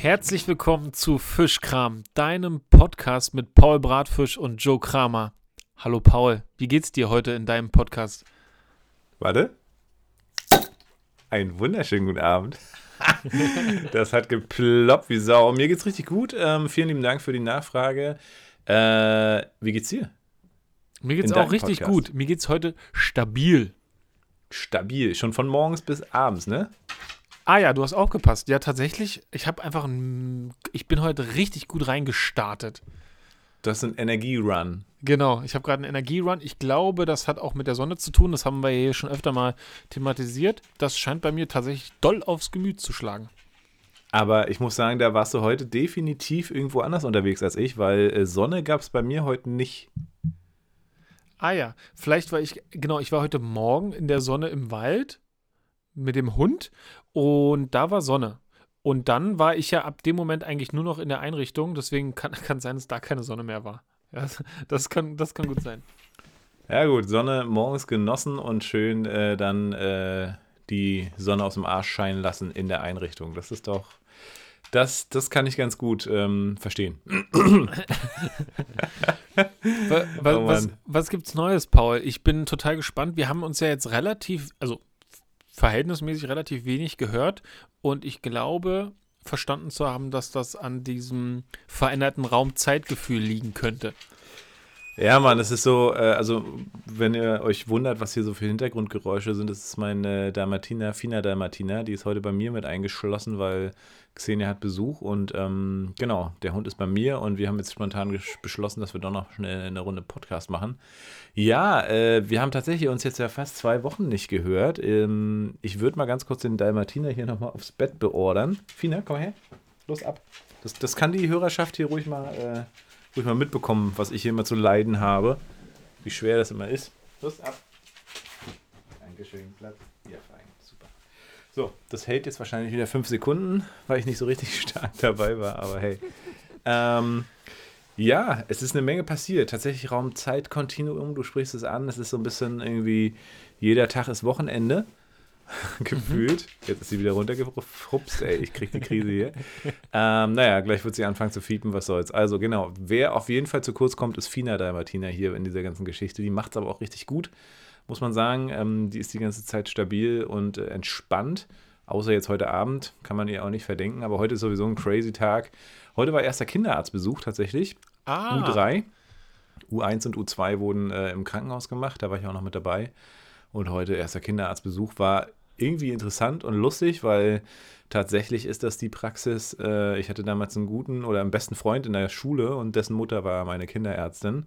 Herzlich willkommen zu Fischkram, deinem Podcast mit Paul Bratfisch und Joe Kramer. Hallo Paul, wie geht's dir heute in deinem Podcast? Warte. Einen wunderschönen guten Abend. das hat geploppt wie Sau. Mir geht's richtig gut. Ähm, vielen lieben Dank für die Nachfrage. Äh, wie geht's dir? Mir geht's In auch richtig Podcast. gut. Mir geht's heute stabil. Stabil. Schon von morgens bis abends, ne? Ah ja, du hast aufgepasst. Ja, tatsächlich, ich habe einfach ein, ich bin heute richtig gut reingestartet. Das ist ein Energierun. Genau, ich habe gerade einen Energierun. Ich glaube, das hat auch mit der Sonne zu tun. Das haben wir hier schon öfter mal thematisiert. Das scheint bei mir tatsächlich doll aufs Gemüt zu schlagen. Aber ich muss sagen, da warst du heute definitiv irgendwo anders unterwegs als ich, weil äh, Sonne gab es bei mir heute nicht. Ah ja, vielleicht war ich, genau, ich war heute Morgen in der Sonne im Wald mit dem Hund und da war Sonne. Und dann war ich ja ab dem Moment eigentlich nur noch in der Einrichtung, deswegen kann, kann sein, dass da keine Sonne mehr war. Ja, das, kann, das kann gut sein. Ja gut, Sonne morgens genossen und schön äh, dann äh, die Sonne aus dem Arsch scheinen lassen in der Einrichtung. Das ist doch, das, das kann ich ganz gut ähm, verstehen. Wa- wa- Oh was, was gibt's Neues, Paul? Ich bin total gespannt. Wir haben uns ja jetzt relativ, also verhältnismäßig relativ wenig gehört und ich glaube, verstanden zu haben, dass das an diesem veränderten Raumzeitgefühl liegen könnte. Ja, Mann, es ist so, äh, also wenn ihr euch wundert, was hier so für Hintergrundgeräusche sind, das ist meine Dalmatiner, Fina Dalmatiner, die ist heute bei mir mit eingeschlossen, weil Xenia hat Besuch und ähm, genau, der Hund ist bei mir und wir haben jetzt spontan beschlossen, dass wir doch noch schnell eine Runde Podcast machen. Ja, äh, wir haben tatsächlich uns jetzt ja fast zwei Wochen nicht gehört. Ähm, ich würde mal ganz kurz den Dalmatiner hier nochmal aufs Bett beordern. Fina, komm her, los ab. Das, das kann die Hörerschaft hier ruhig mal, äh, ruhig mal mitbekommen, was ich hier immer zu leiden habe. Wie schwer das immer ist. Los ab. Dankeschön, Platz. So, das hält jetzt wahrscheinlich wieder fünf Sekunden, weil ich nicht so richtig stark dabei war, aber hey. Ähm, ja, es ist eine Menge passiert. Tatsächlich Raum-Zeit-Kontinuum, du sprichst es an. Es ist so ein bisschen irgendwie, jeder Tag ist Wochenende. Gefühlt. Jetzt ist sie wieder runtergefrupst, ey, ich krieg die Krise hier. ähm, naja, gleich wird sie anfangen zu fiepen, was soll's. Also genau, wer auf jeden Fall zu kurz kommt, ist Fina Dalmatina hier in dieser ganzen Geschichte. Die macht's aber auch richtig gut, muss man sagen. Ähm, die ist die ganze Zeit stabil und äh, entspannt. Außer jetzt heute Abend, kann man ihr auch nicht verdenken. Aber heute ist sowieso ein crazy Tag. Heute war erster Kinderarztbesuch tatsächlich. Ah, U3. U1 und U2 wurden äh, im Krankenhaus gemacht, da war ich auch noch mit dabei. Und heute erster Kinderarztbesuch war irgendwie interessant und lustig, weil tatsächlich ist das die Praxis. Äh, ich hatte damals einen guten oder einen besten Freund in der Schule und dessen Mutter war meine Kinderärztin,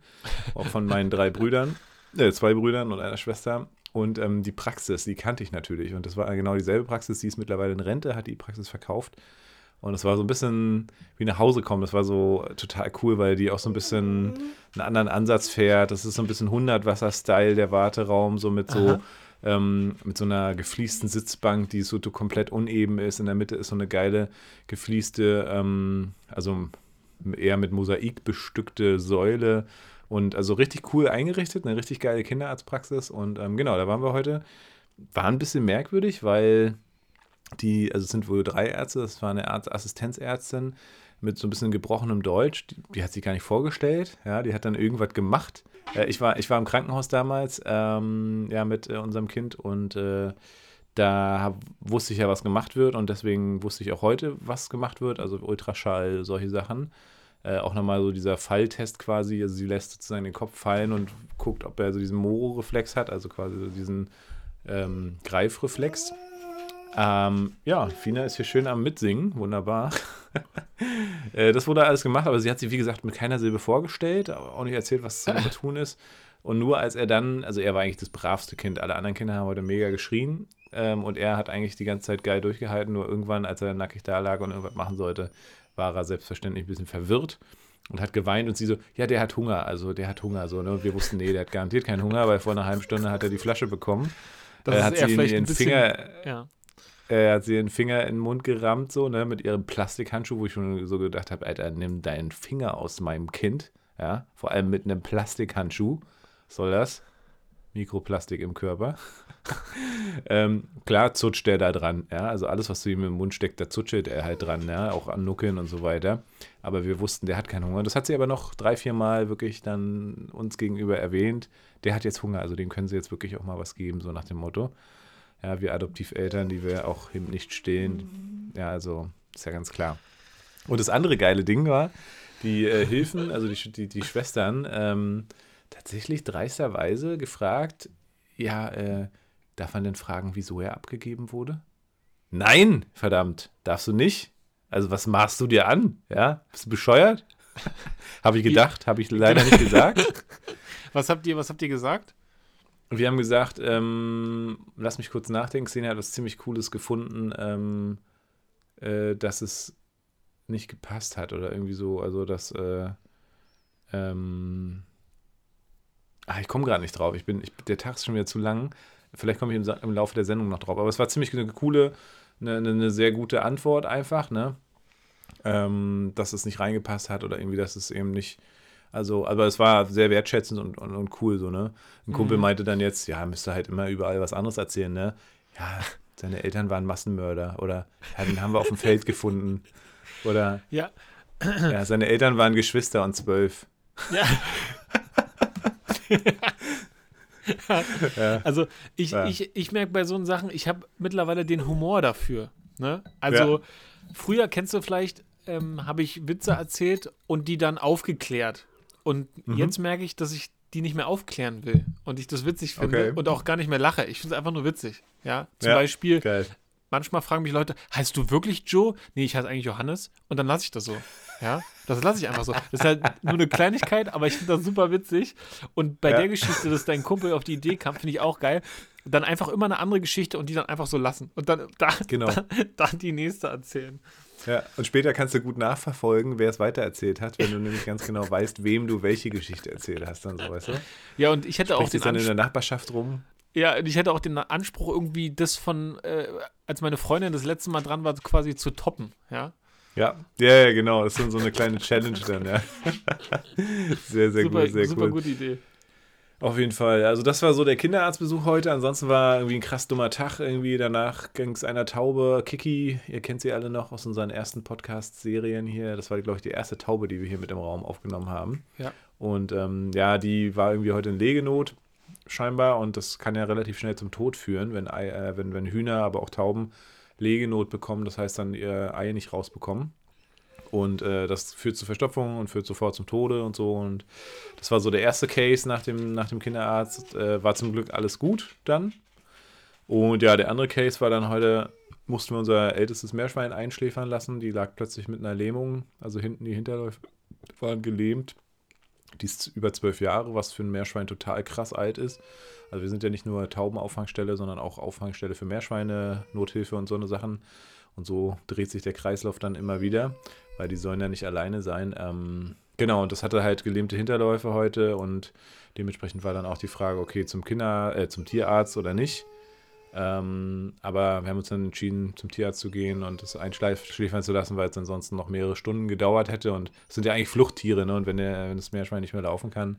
auch von meinen drei Brüdern, äh, zwei Brüdern und einer Schwester. Und ähm, die Praxis, die kannte ich natürlich. Und das war genau dieselbe Praxis, die ist mittlerweile in Rente, hat die Praxis verkauft. Und es war so ein bisschen wie nach Hause kommen. Das war so total cool, weil die auch so ein bisschen einen anderen Ansatz fährt. Das ist so ein bisschen 100-Wasser-Style, der Warteraum, so mit so, ähm, mit so einer gefliesten Sitzbank, die so komplett uneben ist. In der Mitte ist so eine geile gefließte, ähm, also eher mit Mosaik bestückte Säule. Und also richtig cool eingerichtet, eine richtig geile Kinderarztpraxis. Und ähm, genau, da waren wir heute. War ein bisschen merkwürdig, weil die, also es sind wohl drei Ärzte, das war eine Arzt Assistenzärztin mit so ein bisschen gebrochenem Deutsch, die, die hat sich gar nicht vorgestellt, ja, die hat dann irgendwas gemacht. Äh, ich, war, ich war im Krankenhaus damals, ähm, ja, mit äh, unserem Kind und äh, da hab, wusste ich ja, was gemacht wird und deswegen wusste ich auch heute, was gemacht wird, also Ultraschall, solche Sachen. Äh, auch nochmal so dieser Falltest quasi, also sie lässt sozusagen den Kopf fallen und guckt, ob er so diesen Moro-Reflex hat, also quasi so diesen ähm, Greifreflex. Ähm, ja, Fina ist hier schön am Mitsingen, wunderbar. äh, das wurde alles gemacht, aber sie hat sich, wie gesagt, mit keiner Silbe vorgestellt, auch nicht erzählt, was zu tun ist. Und nur als er dann, also er war eigentlich das bravste Kind, alle anderen Kinder haben heute mega geschrien ähm, und er hat eigentlich die ganze Zeit geil durchgehalten, nur irgendwann, als er nackig da lag und irgendwas machen sollte, war er selbstverständlich ein bisschen verwirrt und hat geweint und sie so, ja, der hat Hunger, also der hat Hunger, so, ne? Und wir wussten, nee, der hat garantiert keinen Hunger, weil vor einer halben Stunde hat er die Flasche bekommen. das äh, hat sie ein ihren bisschen, Finger, ja. er hat sie den Finger in den Mund gerammt, so, ne, mit ihrem Plastikhandschuh, wo ich schon so gedacht habe, Alter, nimm deinen Finger aus meinem Kind, ja, vor allem mit einem Plastikhandschuh. Soll das? Mikroplastik im Körper. ähm, klar zutscht der da dran, ja. Also alles, was du ihm im Mund steckst, da zutscht er halt dran, ja, auch an Nuckeln und so weiter. Aber wir wussten, der hat keinen Hunger. Das hat sie aber noch drei, vier Mal wirklich dann uns gegenüber erwähnt. Der hat jetzt Hunger, also dem können sie jetzt wirklich auch mal was geben, so nach dem Motto. Ja, wir Adoptiveltern, die wir auch eben nicht stehen. Ja, also ist ja ganz klar. Und das andere geile Ding war, die äh, Hilfen, also die, die, die Schwestern, ähm, tatsächlich dreisterweise gefragt, ja, äh, darf man denn fragen, wieso er abgegeben wurde? Nein, verdammt, darfst du nicht. Also was machst du dir an? Ja, bist du bescheuert? habe ich gedacht, habe ich leider nicht gesagt. Was habt ihr, was habt ihr gesagt? Wir haben gesagt, ähm, lass mich kurz nachdenken, Xenia hat was ziemlich Cooles gefunden, ähm, äh, dass es nicht gepasst hat oder irgendwie so, also dass äh, ähm, Ah, ich komme gerade nicht drauf. Ich bin, ich, der Tag ist schon wieder zu lang. Vielleicht komme ich im, im, Laufe der Sendung noch drauf. Aber es war ziemlich eine coole, eine, eine sehr gute Antwort einfach, ne? Ähm, dass es nicht reingepasst hat oder irgendwie, dass es eben nicht. Also, aber es war sehr wertschätzend und, und, und cool so, ne? Ein Kumpel mhm. meinte dann jetzt, ja, müsste halt immer überall was anderes erzählen, ne? Ja, seine Eltern waren Massenmörder oder ja, den haben wir auf dem Feld gefunden. Oder ja. ja, seine Eltern waren Geschwister und zwölf. Ja. ja. Also ich, ja. ich, ich merke bei so Sachen, ich habe mittlerweile den Humor dafür. Ne? Also ja. früher kennst du vielleicht, ähm, habe ich Witze erzählt und die dann aufgeklärt. Und mhm. jetzt merke ich, dass ich die nicht mehr aufklären will und ich das witzig finde okay. und auch gar nicht mehr lache. Ich finde es einfach nur witzig. Ja, zum Beispiel, Geil. Manchmal fragen mich Leute, heißt du wirklich Joe? Nee, ich heiße eigentlich Johannes und dann lasse ich das so. Ja, das lasse ich einfach so. Das ist halt nur eine Kleinigkeit, aber ich finde das super witzig. Und bei ja. der Geschichte, dass dein Kumpel auf die Idee kam, finde ich auch geil. Dann einfach immer eine andere Geschichte und die dann einfach so lassen. Und dann, da, genau. dann, dann die nächste erzählen. Ja, und später kannst du gut nachverfolgen, wer es weitererzählt hat, wenn du nämlich ganz genau weißt, wem du welche Geschichte erzählt hast, dann so, weißt du? Ja, und ich hätte Spricht auch den dann in der Nachbarschaft rum. Ja, und ich hätte auch den Anspruch, irgendwie das von, äh, als meine Freundin das letzte Mal dran war, quasi zu toppen, ja. Ja, ja, ja, genau. Das ist so eine kleine Challenge dann, ja. Sehr, sehr super, gut, sehr super cool. gute Idee. Auf jeden Fall. Also das war so der Kinderarztbesuch heute. Ansonsten war irgendwie ein krass dummer Tag. Irgendwie danach ging es einer Taube. Kiki, ihr kennt sie alle noch aus unseren ersten Podcast-Serien hier. Das war, glaube ich, die erste Taube, die wir hier mit im Raum aufgenommen haben. Ja. Und ähm, ja, die war irgendwie heute in Legenot scheinbar. Und das kann ja relativ schnell zum Tod führen, wenn, äh, wenn, wenn Hühner, aber auch Tauben Legenot bekommen, das heißt dann ihr Ei nicht rausbekommen. Und äh, das führt zu Verstopfung und führt sofort zum Tode und so. Und das war so der erste Case nach dem, nach dem Kinderarzt. Äh, war zum Glück alles gut dann. Und ja, der andere Case war dann heute, mussten wir unser ältestes Meerschwein einschläfern lassen. Die lag plötzlich mit einer Lähmung, also hinten die Hinterläufe waren gelähmt. Die ist über zwölf Jahre, was für ein Meerschwein total krass alt ist. Also wir sind ja nicht nur Taubenauffangstelle, sondern auch Auffangstelle für Meerschweine, Nothilfe und so eine Sachen. Und so dreht sich der Kreislauf dann immer wieder, weil die sollen ja nicht alleine sein. Ähm, genau, und das hatte halt gelähmte Hinterläufe heute und dementsprechend war dann auch die Frage, okay, zum Kinder, äh, zum Tierarzt oder nicht. Ähm, aber wir haben uns dann entschieden, zum Tierarzt zu gehen und es einschläfern zu lassen, weil es ansonsten noch mehrere Stunden gedauert hätte. Und es sind ja eigentlich Fluchttiere, ne? Und wenn, der, wenn das Meerschwein nicht mehr laufen kann,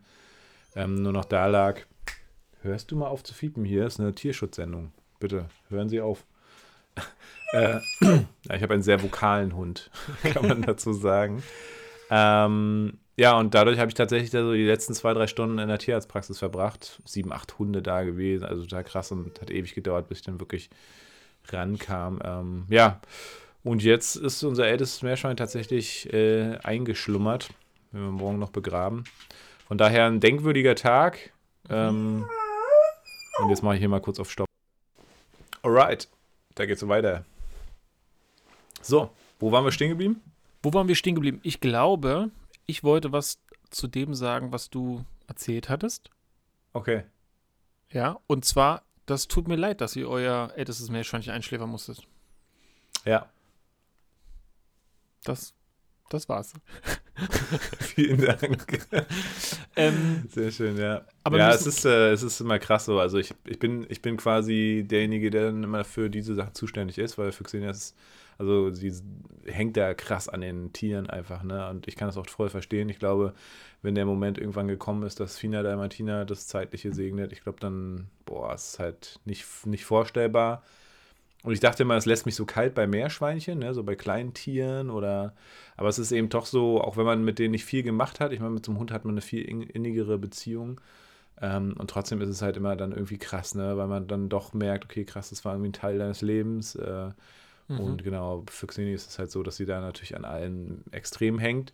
ähm, nur noch da lag, Hörst du mal auf zu fiepen? Hier ist eine Tierschutzsendung. Bitte, hören Sie auf. äh, ich habe einen sehr vokalen Hund, kann man dazu sagen. Ähm, ja, und dadurch habe ich tatsächlich also die letzten zwei, drei Stunden in der Tierarztpraxis verbracht. Sieben, acht Hunde da gewesen, also total krass und hat ewig gedauert, bis ich dann wirklich rankam. Ähm, ja, und jetzt ist unser ältestes Meerschwein tatsächlich äh, eingeschlummert. Wir morgen noch begraben. Von daher ein denkwürdiger Tag. Ähm, und jetzt mache ich hier mal kurz auf Stopp. Alright, da geht's so weiter. So, wo waren wir stehen geblieben? Wo waren wir stehen geblieben? Ich glaube, ich wollte was zu dem sagen, was du erzählt hattest. Okay. Ja, und zwar, das tut mir leid, dass ihr euer ältestes Meerschweinchen einschläfern musstet. Ja. Das, das war's. Vielen Dank. Ähm, Sehr schön, ja. Aber ja, es ist, äh, es ist immer krass so. Also ich, ich, bin, ich bin quasi derjenige, der dann immer für diese Sache zuständig ist, weil für Xenia ist, also sie hängt da krass an den Tieren einfach, ne? Und ich kann das auch voll verstehen. Ich glaube, wenn der Moment irgendwann gekommen ist, dass Fina Dalmatina das Zeitliche segnet, ich glaube dann, boah, es ist halt nicht, nicht vorstellbar. Und ich dachte immer, es lässt mich so kalt bei Meerschweinchen, ne, so bei kleinen Tieren oder. Aber es ist eben doch so, auch wenn man mit denen nicht viel gemacht hat, ich meine, mit so einem Hund hat man eine viel in- innigere Beziehung. Ähm, und trotzdem ist es halt immer dann irgendwie krass, ne, weil man dann doch merkt, okay, krass, das war irgendwie ein Teil deines Lebens. Äh, Mhm. Und genau, für Xeni ist es halt so, dass sie da natürlich an allen extrem hängt.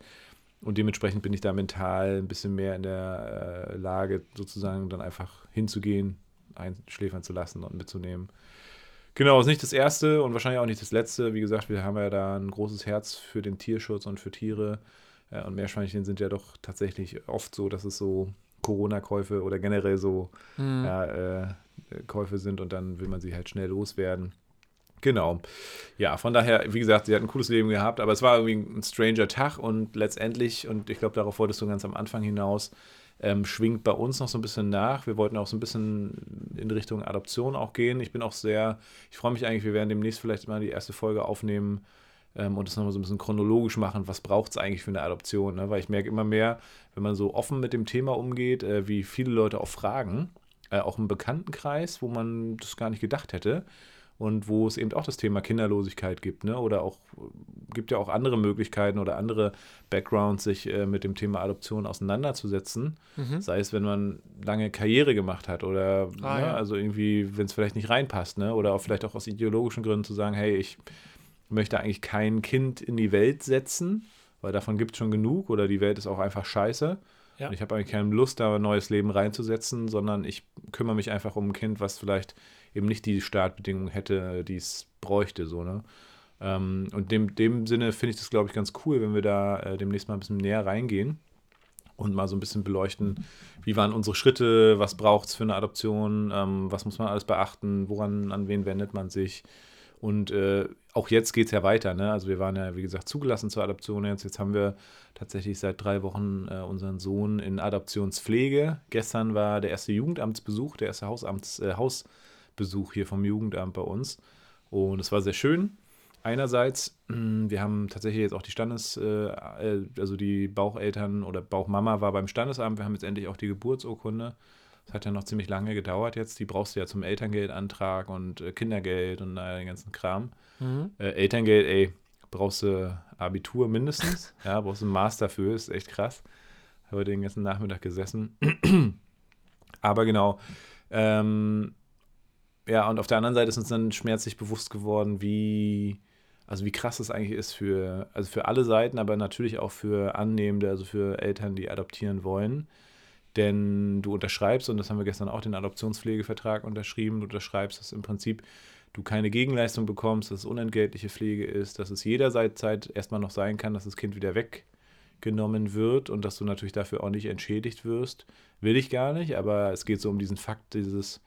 Und dementsprechend bin ich da mental ein bisschen mehr in der äh, Lage, sozusagen dann einfach hinzugehen, einschläfern zu lassen und mitzunehmen. Genau, ist nicht das erste und wahrscheinlich auch nicht das letzte. Wie gesagt, wir haben ja da ein großes Herz für den Tierschutz und für Tiere. Äh, und Meerschweinchen sind ja doch tatsächlich oft so, dass es so Corona-Käufe oder generell so Mhm. ja, äh, Käufe sind und dann will man sie halt schnell loswerden. Genau. Ja, von daher, wie gesagt, sie hat ein cooles Leben gehabt, aber es war irgendwie ein stranger Tag und letztendlich, und ich glaube, darauf wolltest du ganz am Anfang hinaus, ähm, schwingt bei uns noch so ein bisschen nach. Wir wollten auch so ein bisschen in Richtung Adoption auch gehen. Ich bin auch sehr, ich freue mich eigentlich, wir werden demnächst vielleicht mal die erste Folge aufnehmen ähm, und das nochmal so ein bisschen chronologisch machen. Was braucht es eigentlich für eine Adoption? Ne? Weil ich merke immer mehr, wenn man so offen mit dem Thema umgeht, äh, wie viele Leute auch fragen, äh, auch im Bekanntenkreis, wo man das gar nicht gedacht hätte und wo es eben auch das Thema Kinderlosigkeit gibt, ne? Oder auch gibt ja auch andere Möglichkeiten oder andere Backgrounds, sich äh, mit dem Thema Adoption auseinanderzusetzen. Mhm. Sei es, wenn man lange Karriere gemacht hat oder Ah, ne? ja. also irgendwie, wenn es vielleicht nicht reinpasst, ne? Oder auch vielleicht auch aus ideologischen Gründen zu sagen, hey, ich möchte eigentlich kein Kind in die Welt setzen, weil davon gibt es schon genug oder die Welt ist auch einfach scheiße. Ja. Und ich habe eigentlich keine Lust, da ein neues Leben reinzusetzen, sondern ich kümmere mich einfach um ein Kind, was vielleicht eben nicht die Startbedingungen hätte, die es bräuchte, so, ne? Ähm, und in dem, dem Sinne finde ich das, glaube ich, ganz cool, wenn wir da äh, demnächst mal ein bisschen näher reingehen und mal so ein bisschen beleuchten, wie waren unsere Schritte, was braucht es für eine Adoption, ähm, was muss man alles beachten, woran, an wen wendet man sich. Und äh, auch jetzt geht es ja weiter, ne? Also wir waren ja, wie gesagt, zugelassen zur Adoption jetzt. Jetzt haben wir tatsächlich seit drei Wochen äh, unseren Sohn in Adoptionspflege. Gestern war der erste Jugendamtsbesuch, der erste Hausamts, äh, Hausbesuch hier vom Jugendamt bei uns. Und es war sehr schön. Einerseits, mh, wir haben tatsächlich jetzt auch die Standes, äh, äh, also die Baucheltern oder Bauchmama war beim Standesamt. Wir haben jetzt endlich auch die Geburtsurkunde. Das hat ja noch ziemlich lange gedauert jetzt. Die brauchst du ja zum Elterngeldantrag und äh, Kindergeld und äh, den ganzen Kram. Mhm. Äh, Elterngeld, ey, brauchst du Abitur mindestens. ja, brauchst du einen Master für, ist echt krass. Habe den ganzen Nachmittag gesessen. Aber genau. Ähm, ja, und auf der anderen Seite ist uns dann schmerzlich bewusst geworden, wie, also wie krass das eigentlich ist für, also für alle Seiten, aber natürlich auch für Annehmende, also für Eltern, die adoptieren wollen. Denn du unterschreibst, und das haben wir gestern auch den Adoptionspflegevertrag unterschrieben, du unterschreibst, dass im Prinzip du keine Gegenleistung bekommst, dass es unentgeltliche Pflege ist, dass es jederzeit erstmal noch sein kann, dass das Kind wieder weggenommen wird und dass du natürlich dafür auch nicht entschädigt wirst. Will ich gar nicht, aber es geht so um diesen Fakt, dieses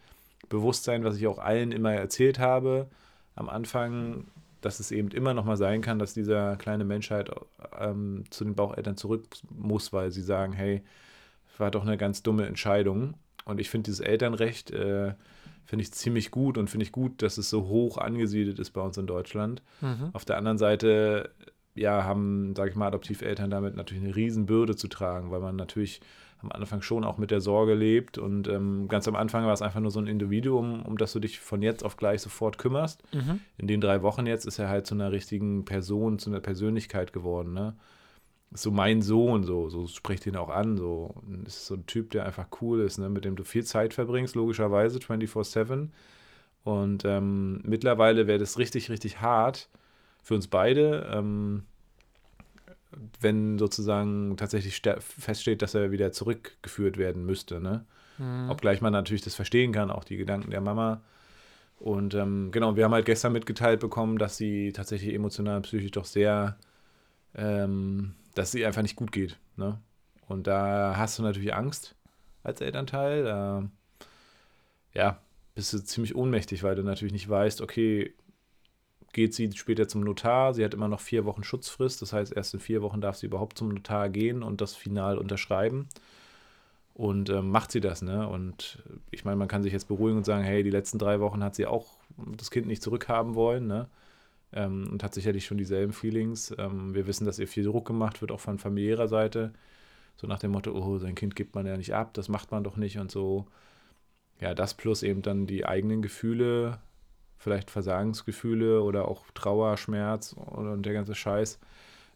Bewusstsein, was ich auch allen immer erzählt habe am Anfang, dass es eben immer noch mal sein kann, dass dieser kleine Menschheit ähm, zu den Baucheltern zurück muss, weil sie sagen, hey, war doch eine ganz dumme Entscheidung. Und ich finde dieses Elternrecht, äh, finde ich ziemlich gut und finde ich gut, dass es so hoch angesiedelt ist bei uns in Deutschland. Mhm. Auf der anderen Seite, ja, haben, sage ich mal, Adoptiveltern damit natürlich eine Riesenbürde zu tragen, weil man natürlich am Anfang schon auch mit der Sorge lebt und ähm, ganz am Anfang war es einfach nur so ein Individuum, um das du dich von jetzt auf gleich sofort kümmerst. Mhm. In den drei Wochen jetzt ist er halt zu einer richtigen Person, zu einer Persönlichkeit geworden, ne? Ist so mein Sohn, so, so spricht ihn auch an, so. Und ist so ein Typ, der einfach cool ist, ne? Mit dem du viel Zeit verbringst, logischerweise, 24-7. Und ähm, mittlerweile wäre das richtig, richtig hart für uns beide, ähm, wenn sozusagen tatsächlich feststeht, dass er wieder zurückgeführt werden müsste, ne? Mhm. Obgleich man natürlich das verstehen kann, auch die Gedanken der Mama. Und ähm, genau, wir haben halt gestern mitgeteilt bekommen, dass sie tatsächlich emotional und psychisch doch sehr, ähm, dass sie einfach nicht gut geht. Ne? Und da hast du natürlich Angst als Elternteil. Da, ja, bist du ziemlich ohnmächtig, weil du natürlich nicht weißt, okay, geht sie später zum Notar. Sie hat immer noch vier Wochen Schutzfrist. Das heißt, erst in vier Wochen darf sie überhaupt zum Notar gehen und das final unterschreiben. Und ähm, macht sie das, ne? Und ich meine, man kann sich jetzt beruhigen und sagen, hey, die letzten drei Wochen hat sie auch das Kind nicht zurückhaben wollen, ne? Ähm, und hat sicherlich schon dieselben Feelings. Ähm, wir wissen, dass ihr viel Druck gemacht wird, auch von familiärer Seite. So nach dem Motto, oh, sein Kind gibt man ja nicht ab, das macht man doch nicht und so. Ja, das plus eben dann die eigenen Gefühle, vielleicht Versagensgefühle oder auch Trauer, Schmerz oder der ganze Scheiß.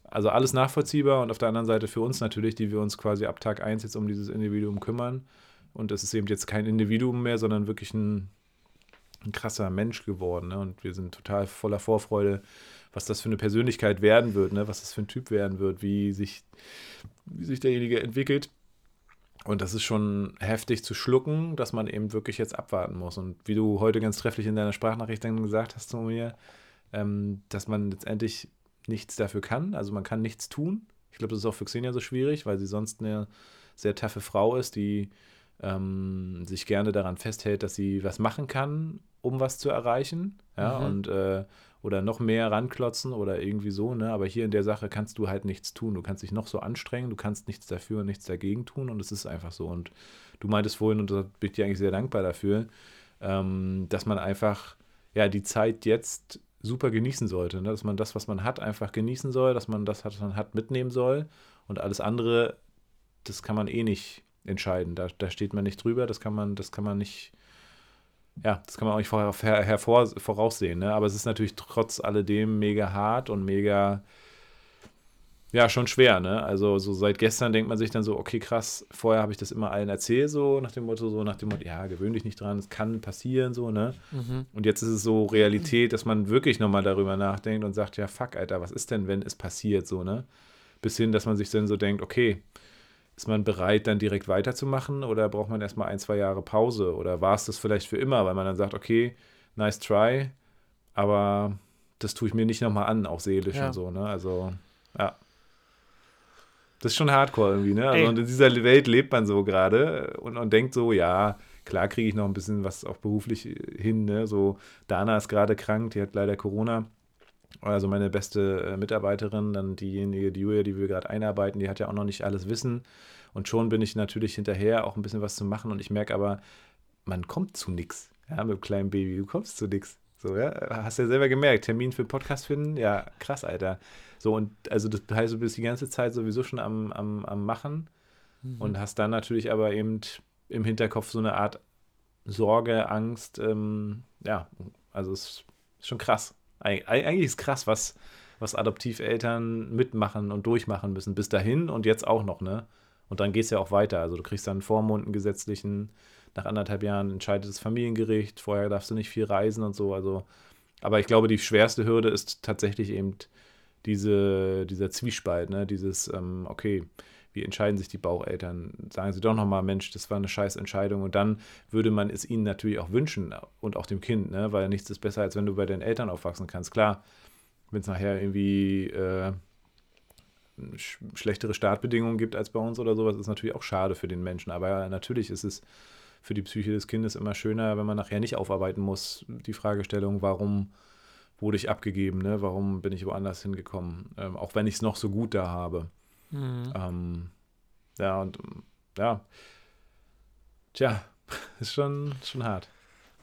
Also alles nachvollziehbar und auf der anderen Seite für uns natürlich, die wir uns quasi ab Tag 1 jetzt um dieses Individuum kümmern. Und es ist eben jetzt kein Individuum mehr, sondern wirklich ein, ein krasser Mensch geworden. Ne? Und wir sind total voller Vorfreude, was das für eine Persönlichkeit werden wird, ne? was das für ein Typ werden wird, wie sich, wie sich derjenige entwickelt. Und das ist schon heftig zu schlucken, dass man eben wirklich jetzt abwarten muss. Und wie du heute ganz trefflich in deiner Sprachnachricht dann gesagt hast zu mir, ähm, dass man letztendlich nichts dafür kann. Also man kann nichts tun. Ich glaube, das ist auch für Xenia so schwierig, weil sie sonst eine sehr taffe Frau ist, die ähm, sich gerne daran festhält, dass sie was machen kann, um was zu erreichen. Ja, mhm. und äh, oder noch mehr ranklotzen oder irgendwie so, ne? Aber hier in der Sache kannst du halt nichts tun. Du kannst dich noch so anstrengen, du kannst nichts dafür und nichts dagegen tun und es ist einfach so. Und du meintest vorhin, und da bin ich dir eigentlich sehr dankbar dafür, ähm, dass man einfach ja die Zeit jetzt super genießen sollte, ne? dass man das, was man hat, einfach genießen soll, dass man das, was man hat, mitnehmen soll und alles andere, das kann man eh nicht entscheiden. Da, da steht man nicht drüber, das kann man, das kann man nicht ja, das kann man auch nicht vorher, hervor, voraussehen, ne? aber es ist natürlich trotz alledem mega hart und mega, ja, schon schwer, ne? Also so seit gestern denkt man sich dann so, okay, krass, vorher habe ich das immer allen erzählt, so nach dem Motto, so nach dem Motto, ja, gewöhn dich nicht dran, es kann passieren, so, ne? Mhm. Und jetzt ist es so Realität, dass man wirklich nochmal darüber nachdenkt und sagt, ja, fuck, Alter, was ist denn, wenn es passiert, so, ne? Bis hin, dass man sich dann so denkt, okay, ist man bereit, dann direkt weiterzumachen oder braucht man erstmal ein, zwei Jahre Pause? Oder war es das vielleicht für immer, weil man dann sagt, okay, nice try, aber das tue ich mir nicht nochmal an, auch seelisch ja. und so, ne? Also, ja. Das ist schon hardcore irgendwie, ne? Also, und in dieser Welt lebt man so gerade und, und denkt so, ja, klar kriege ich noch ein bisschen was auch beruflich hin, ne? So, Dana ist gerade krank, die hat leider Corona. Also meine beste äh, Mitarbeiterin, dann diejenige, die Julia, die wir gerade einarbeiten, die hat ja auch noch nicht alles Wissen. Und schon bin ich natürlich hinterher, auch ein bisschen was zu machen. Und ich merke aber, man kommt zu nichts. Ja, mit dem kleinen Baby, du kommst zu nichts. So, ja, hast ja selber gemerkt, Termin für Podcast finden, ja, krass, Alter. So, und also das heißt, du bist die ganze Zeit sowieso schon am, am, am Machen mhm. und hast dann natürlich aber eben im Hinterkopf so eine Art Sorge, Angst, ähm, ja, also es ist schon krass. Eig eigentlich ist krass, was, was Adoptiveltern mitmachen und durchmachen müssen. Bis dahin und jetzt auch noch, ne? Und dann geht es ja auch weiter. Also du kriegst dann einen Vormund, einen gesetzlichen, nach anderthalb Jahren entscheidet das Familiengericht, vorher darfst du nicht viel reisen und so. Also, aber ich glaube, die schwerste Hürde ist tatsächlich eben diese, dieser Zwiespalt, ne? Dieses, ähm, okay, wie entscheiden sich die Baucheltern? Sagen sie doch nochmal, Mensch, das war eine scheiß Entscheidung. Und dann würde man es ihnen natürlich auch wünschen und auch dem Kind, ne? weil nichts ist besser, als wenn du bei deinen Eltern aufwachsen kannst. Klar, wenn es nachher irgendwie äh, sch schlechtere Startbedingungen gibt als bei uns oder sowas, ist natürlich auch schade für den Menschen. Aber natürlich ist es für die Psyche des Kindes immer schöner, wenn man nachher nicht aufarbeiten muss, die Fragestellung, warum wurde ich abgegeben, ne? warum bin ich woanders hingekommen, ähm, auch wenn ich es noch so gut da habe. Mhm. Ähm, ja, und ja. Tja, ist schon, schon hart.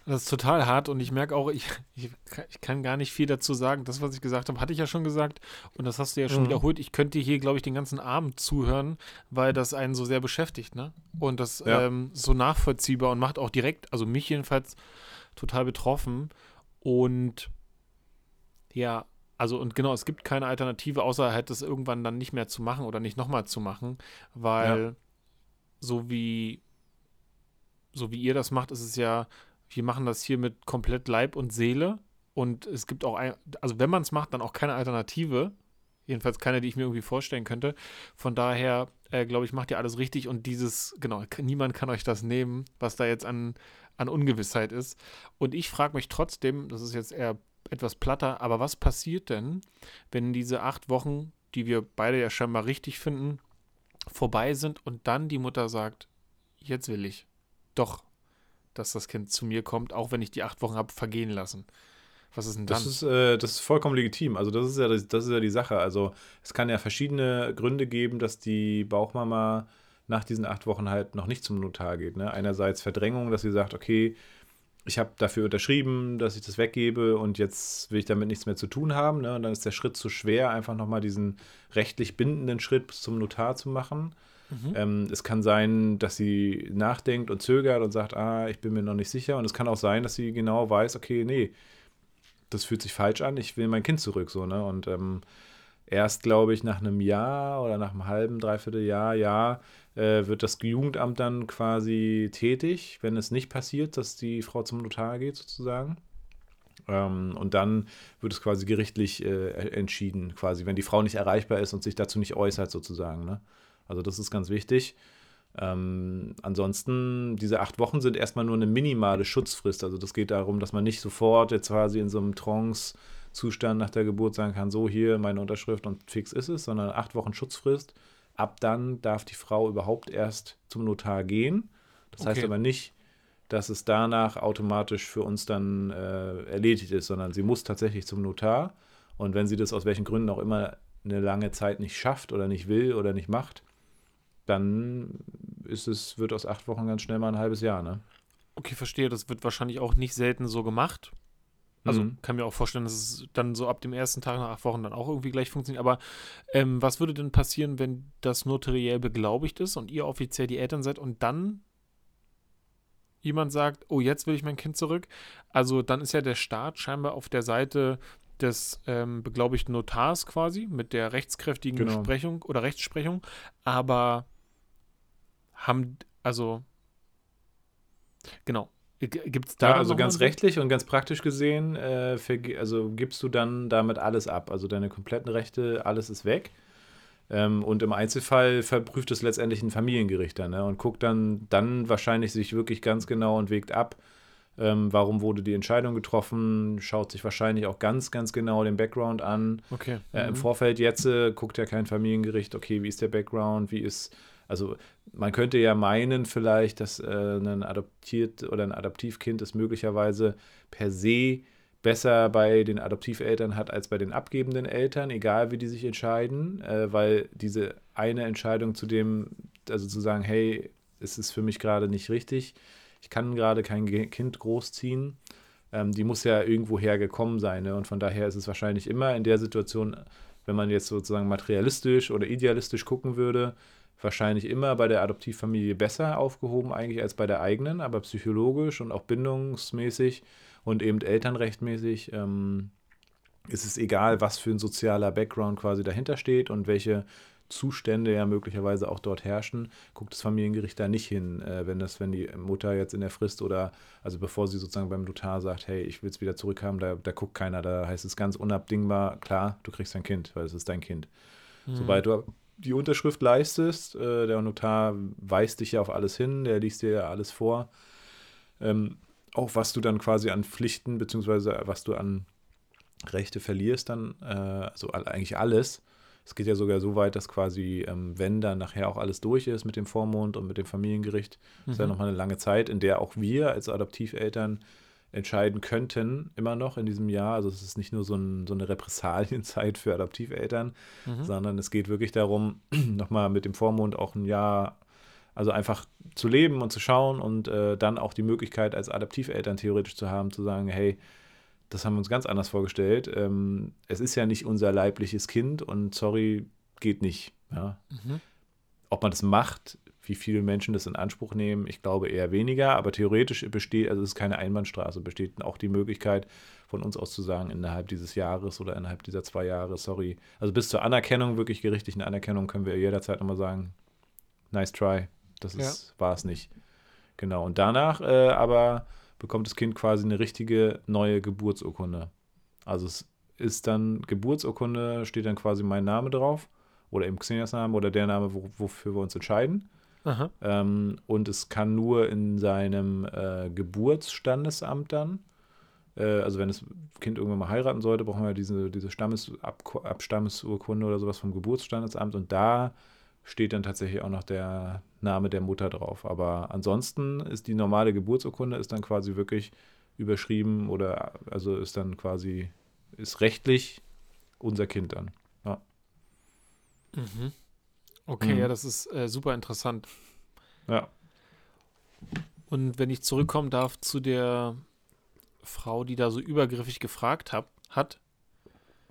Das ist total hart und ich merke auch, ich, ich, ich, kann gar nicht viel dazu sagen. Das, was ich gesagt habe, hatte ich ja schon gesagt und das hast du ja schon mhm. wiederholt. Ich könnte hier, glaube ich, den ganzen Abend zuhören, weil das einen so sehr beschäftigt, ne? Und das ja. ähm, so nachvollziehbar und macht auch direkt, also mich jedenfalls, total betroffen. Und ja, also und genau, es gibt keine Alternative, außer halt das irgendwann dann nicht mehr zu machen oder nicht nochmal zu machen, weil ja. so wie so wie ihr das macht, ist es ja, wir machen das hier mit komplett Leib und Seele und es gibt auch ein, also wenn man es macht, dann auch keine Alternative, jedenfalls keine, die ich mir irgendwie vorstellen könnte. Von daher äh, glaube ich, macht ihr alles richtig und dieses, genau, niemand kann euch das nehmen, was da jetzt an an Ungewissheit ist. Und ich frage mich trotzdem, das ist jetzt eher etwas platter, aber was passiert denn, wenn diese acht Wochen, die wir beide ja scheinbar richtig finden, vorbei sind und dann die Mutter sagt, jetzt will ich doch, dass das Kind zu mir kommt, auch wenn ich die acht Wochen habe vergehen lassen. Was ist denn dann? Das ist, äh, das ist vollkommen legitim. Also das ist ja das, das ist ja die Sache. Also es kann ja verschiedene Gründe geben, dass die Bauchmama nach diesen acht Wochen halt noch nicht zum Notar geht. Ne? Einerseits Verdrängung, dass sie sagt, okay, ich habe dafür unterschrieben, dass ich das weggebe und jetzt will ich damit nichts mehr zu tun haben. Ne? Und dann ist der Schritt zu schwer, einfach nochmal diesen rechtlich bindenden Schritt zum Notar zu machen. Mhm. Ähm, es kann sein, dass sie nachdenkt und zögert und sagt, ah, ich bin mir noch nicht sicher. Und es kann auch sein, dass sie genau weiß, okay, nee, das fühlt sich falsch an, ich will mein Kind zurück. So, ne? Und ähm, erst, glaube ich, nach einem Jahr oder nach einem halben, dreiviertel Jahr, ja, äh, wird das Jugendamt dann quasi tätig, wenn es nicht passiert, dass die Frau zum Notar geht, sozusagen. Ähm, und dann wird es quasi gerichtlich äh, entschieden, quasi, wenn die Frau nicht erreichbar ist und sich dazu nicht äußert, sozusagen. Ne? Also das ist ganz wichtig. Ähm, ansonsten, diese acht Wochen sind erstmal nur eine minimale Schutzfrist. Also das geht darum, dass man nicht sofort jetzt quasi in so einem Trance-Zustand nach der Geburt sagen kann, so hier meine Unterschrift und fix ist es, sondern acht Wochen Schutzfrist. Ab dann darf die Frau überhaupt erst zum Notar gehen. Das okay. heißt aber nicht, dass es danach automatisch für uns dann äh, erledigt ist, sondern sie muss tatsächlich zum Notar. Und wenn sie das aus welchen Gründen auch immer eine lange Zeit nicht schafft oder nicht will oder nicht macht, dann ist es, wird aus acht Wochen ganz schnell mal ein halbes Jahr, ne? Okay, verstehe. Das wird wahrscheinlich auch nicht selten so gemacht. Also mhm. kann mir auch vorstellen, dass es dann so ab dem ersten Tag nach acht Wochen dann auch irgendwie gleich funktioniert. Aber ähm, was würde denn passieren, wenn das notariell beglaubigt ist und ihr offiziell die Eltern seid und dann jemand sagt, oh, jetzt will ich mein Kind zurück? Also dann ist ja der Staat scheinbar auf der Seite des ähm, beglaubigten Notars quasi mit der rechtskräftigen genau. Sprechung oder Rechtsprechung. Aber haben, also, genau. Gibt es da. Ja, also ganz rechtlich und ganz praktisch gesehen, äh, also gibst du dann damit alles ab. Also deine kompletten Rechte, alles ist weg. Ähm, und im Einzelfall verprüft es letztendlich ein Familiengericht dann ne? und guckt dann, dann wahrscheinlich sich wirklich ganz genau und wägt ab, ähm, warum wurde die Entscheidung getroffen, schaut sich wahrscheinlich auch ganz, ganz genau den Background an. Okay. Äh, Im mhm. Vorfeld jetzt äh, guckt ja kein Familiengericht, okay, wie ist der Background, wie ist also man könnte ja meinen vielleicht, dass äh, ein adoptiert oder ein Adoptivkind es möglicherweise per se besser bei den Adoptiveltern hat als bei den abgebenden Eltern, egal wie die sich entscheiden, äh, weil diese eine Entscheidung zu dem, also zu sagen, hey, es ist für mich gerade nicht richtig, ich kann gerade kein Kind großziehen, ähm, die muss ja irgendwo hergekommen sein. Ne? Und von daher ist es wahrscheinlich immer in der Situation, wenn man jetzt sozusagen materialistisch oder idealistisch gucken würde, wahrscheinlich immer bei der Adoptivfamilie besser aufgehoben eigentlich als bei der eigenen, aber psychologisch und auch bindungsmäßig und eben elternrechtmäßig ähm, ist es egal, was für ein sozialer Background quasi dahinter steht und welche Zustände ja möglicherweise auch dort herrschen, guckt das Familiengericht da nicht hin, äh, wenn das, wenn die Mutter jetzt in der Frist oder also bevor sie sozusagen beim Notar sagt, hey, ich will es wieder zurückhaben, da, da guckt keiner, da heißt es ganz unabdingbar, klar, du kriegst dein Kind, weil es ist dein Kind. Mhm. Sobald du die Unterschrift leistest. Äh, der Notar weist dich ja auf alles hin, der liest dir ja alles vor. Ähm, auch was du dann quasi an Pflichten, beziehungsweise was du an Rechte verlierst, dann, äh, also eigentlich alles. Es geht ja sogar so weit, dass quasi, ähm, wenn dann nachher auch alles durch ist mit dem Vormund und mit dem Familiengericht, mhm. ist ja nochmal eine lange Zeit, in der auch wir als Adoptiveltern entscheiden könnten, immer noch in diesem Jahr. Also es ist nicht nur so, ein, so eine Repressalienzeit für Adoptiveltern, mhm. sondern es geht wirklich darum, nochmal mit dem Vormund auch ein Jahr, also einfach zu leben und zu schauen und äh, dann auch die Möglichkeit als Adoptiveltern theoretisch zu haben, zu sagen, hey, das haben wir uns ganz anders vorgestellt. Ähm, es ist ja nicht unser leibliches Kind und sorry, geht nicht. Ja. Mhm. Ob man das macht, wie viele Menschen das in Anspruch nehmen, ich glaube eher weniger, aber theoretisch besteht, also es ist keine Einbahnstraße, besteht auch die Möglichkeit von uns aus zu sagen, innerhalb dieses Jahres oder innerhalb dieser zwei Jahre, sorry. Also bis zur Anerkennung, wirklich gerichtlichen Anerkennung, können wir jederzeit nochmal sagen, nice try, das ist, ja. war es nicht. Genau. Und danach äh, aber bekommt das Kind quasi eine richtige neue Geburtsurkunde. Also es ist dann Geburtsurkunde, steht dann quasi mein Name drauf oder eben Xenias Name oder der Name, wo, wofür wir uns entscheiden. Ähm, und es kann nur in seinem äh, Geburtsstandesamt dann, äh, also wenn das Kind irgendwann mal heiraten sollte, brauchen wir diese, diese Stammesabstammesurkunde oder sowas vom Geburtsstandesamt und da steht dann tatsächlich auch noch der Name der Mutter drauf. Aber ansonsten ist die normale Geburtsurkunde ist dann quasi wirklich überschrieben oder also ist dann quasi, ist rechtlich unser Kind dann. Ja. Mhm. Okay, Mhm. ja, das ist äh, super interessant. Ja. Und wenn ich zurückkommen darf zu der Frau, die da so übergriffig gefragt hab, hat,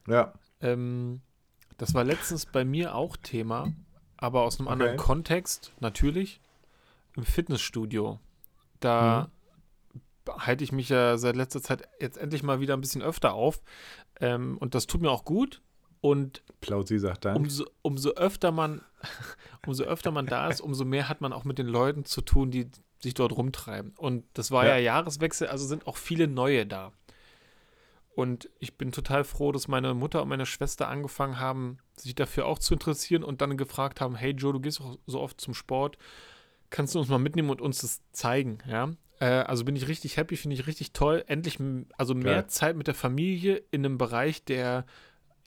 Ja. ähm, das war letztens bei mir auch Thema, aber aus einem anderen Okay. Kontext, natürlich, im Fitnessstudio. Da halte ich mich ja seit letzter Zeit jetzt endlich mal wieder ein bisschen öfter auf. Ähm, und das tut mir auch gut. Und Plauzi sagt Dank. umso, umso öfter man, umso öfter man da ist, umso mehr hat man auch mit den Leuten zu tun, die sich dort rumtreiben. Und das war ja, Ja. Jahreswechsel, also sind auch viele neue da. Und ich bin total froh, dass meine Mutter und meine Schwester angefangen haben, sich dafür auch zu interessieren und dann gefragt haben, hey Joe, du gehst auch so oft zum Sport, kannst du uns mal mitnehmen und uns das zeigen, ja? Äh, also bin ich richtig happy, finde ich richtig toll. Endlich, also mehr Geil. Zeit mit der Familie in einem Bereich, der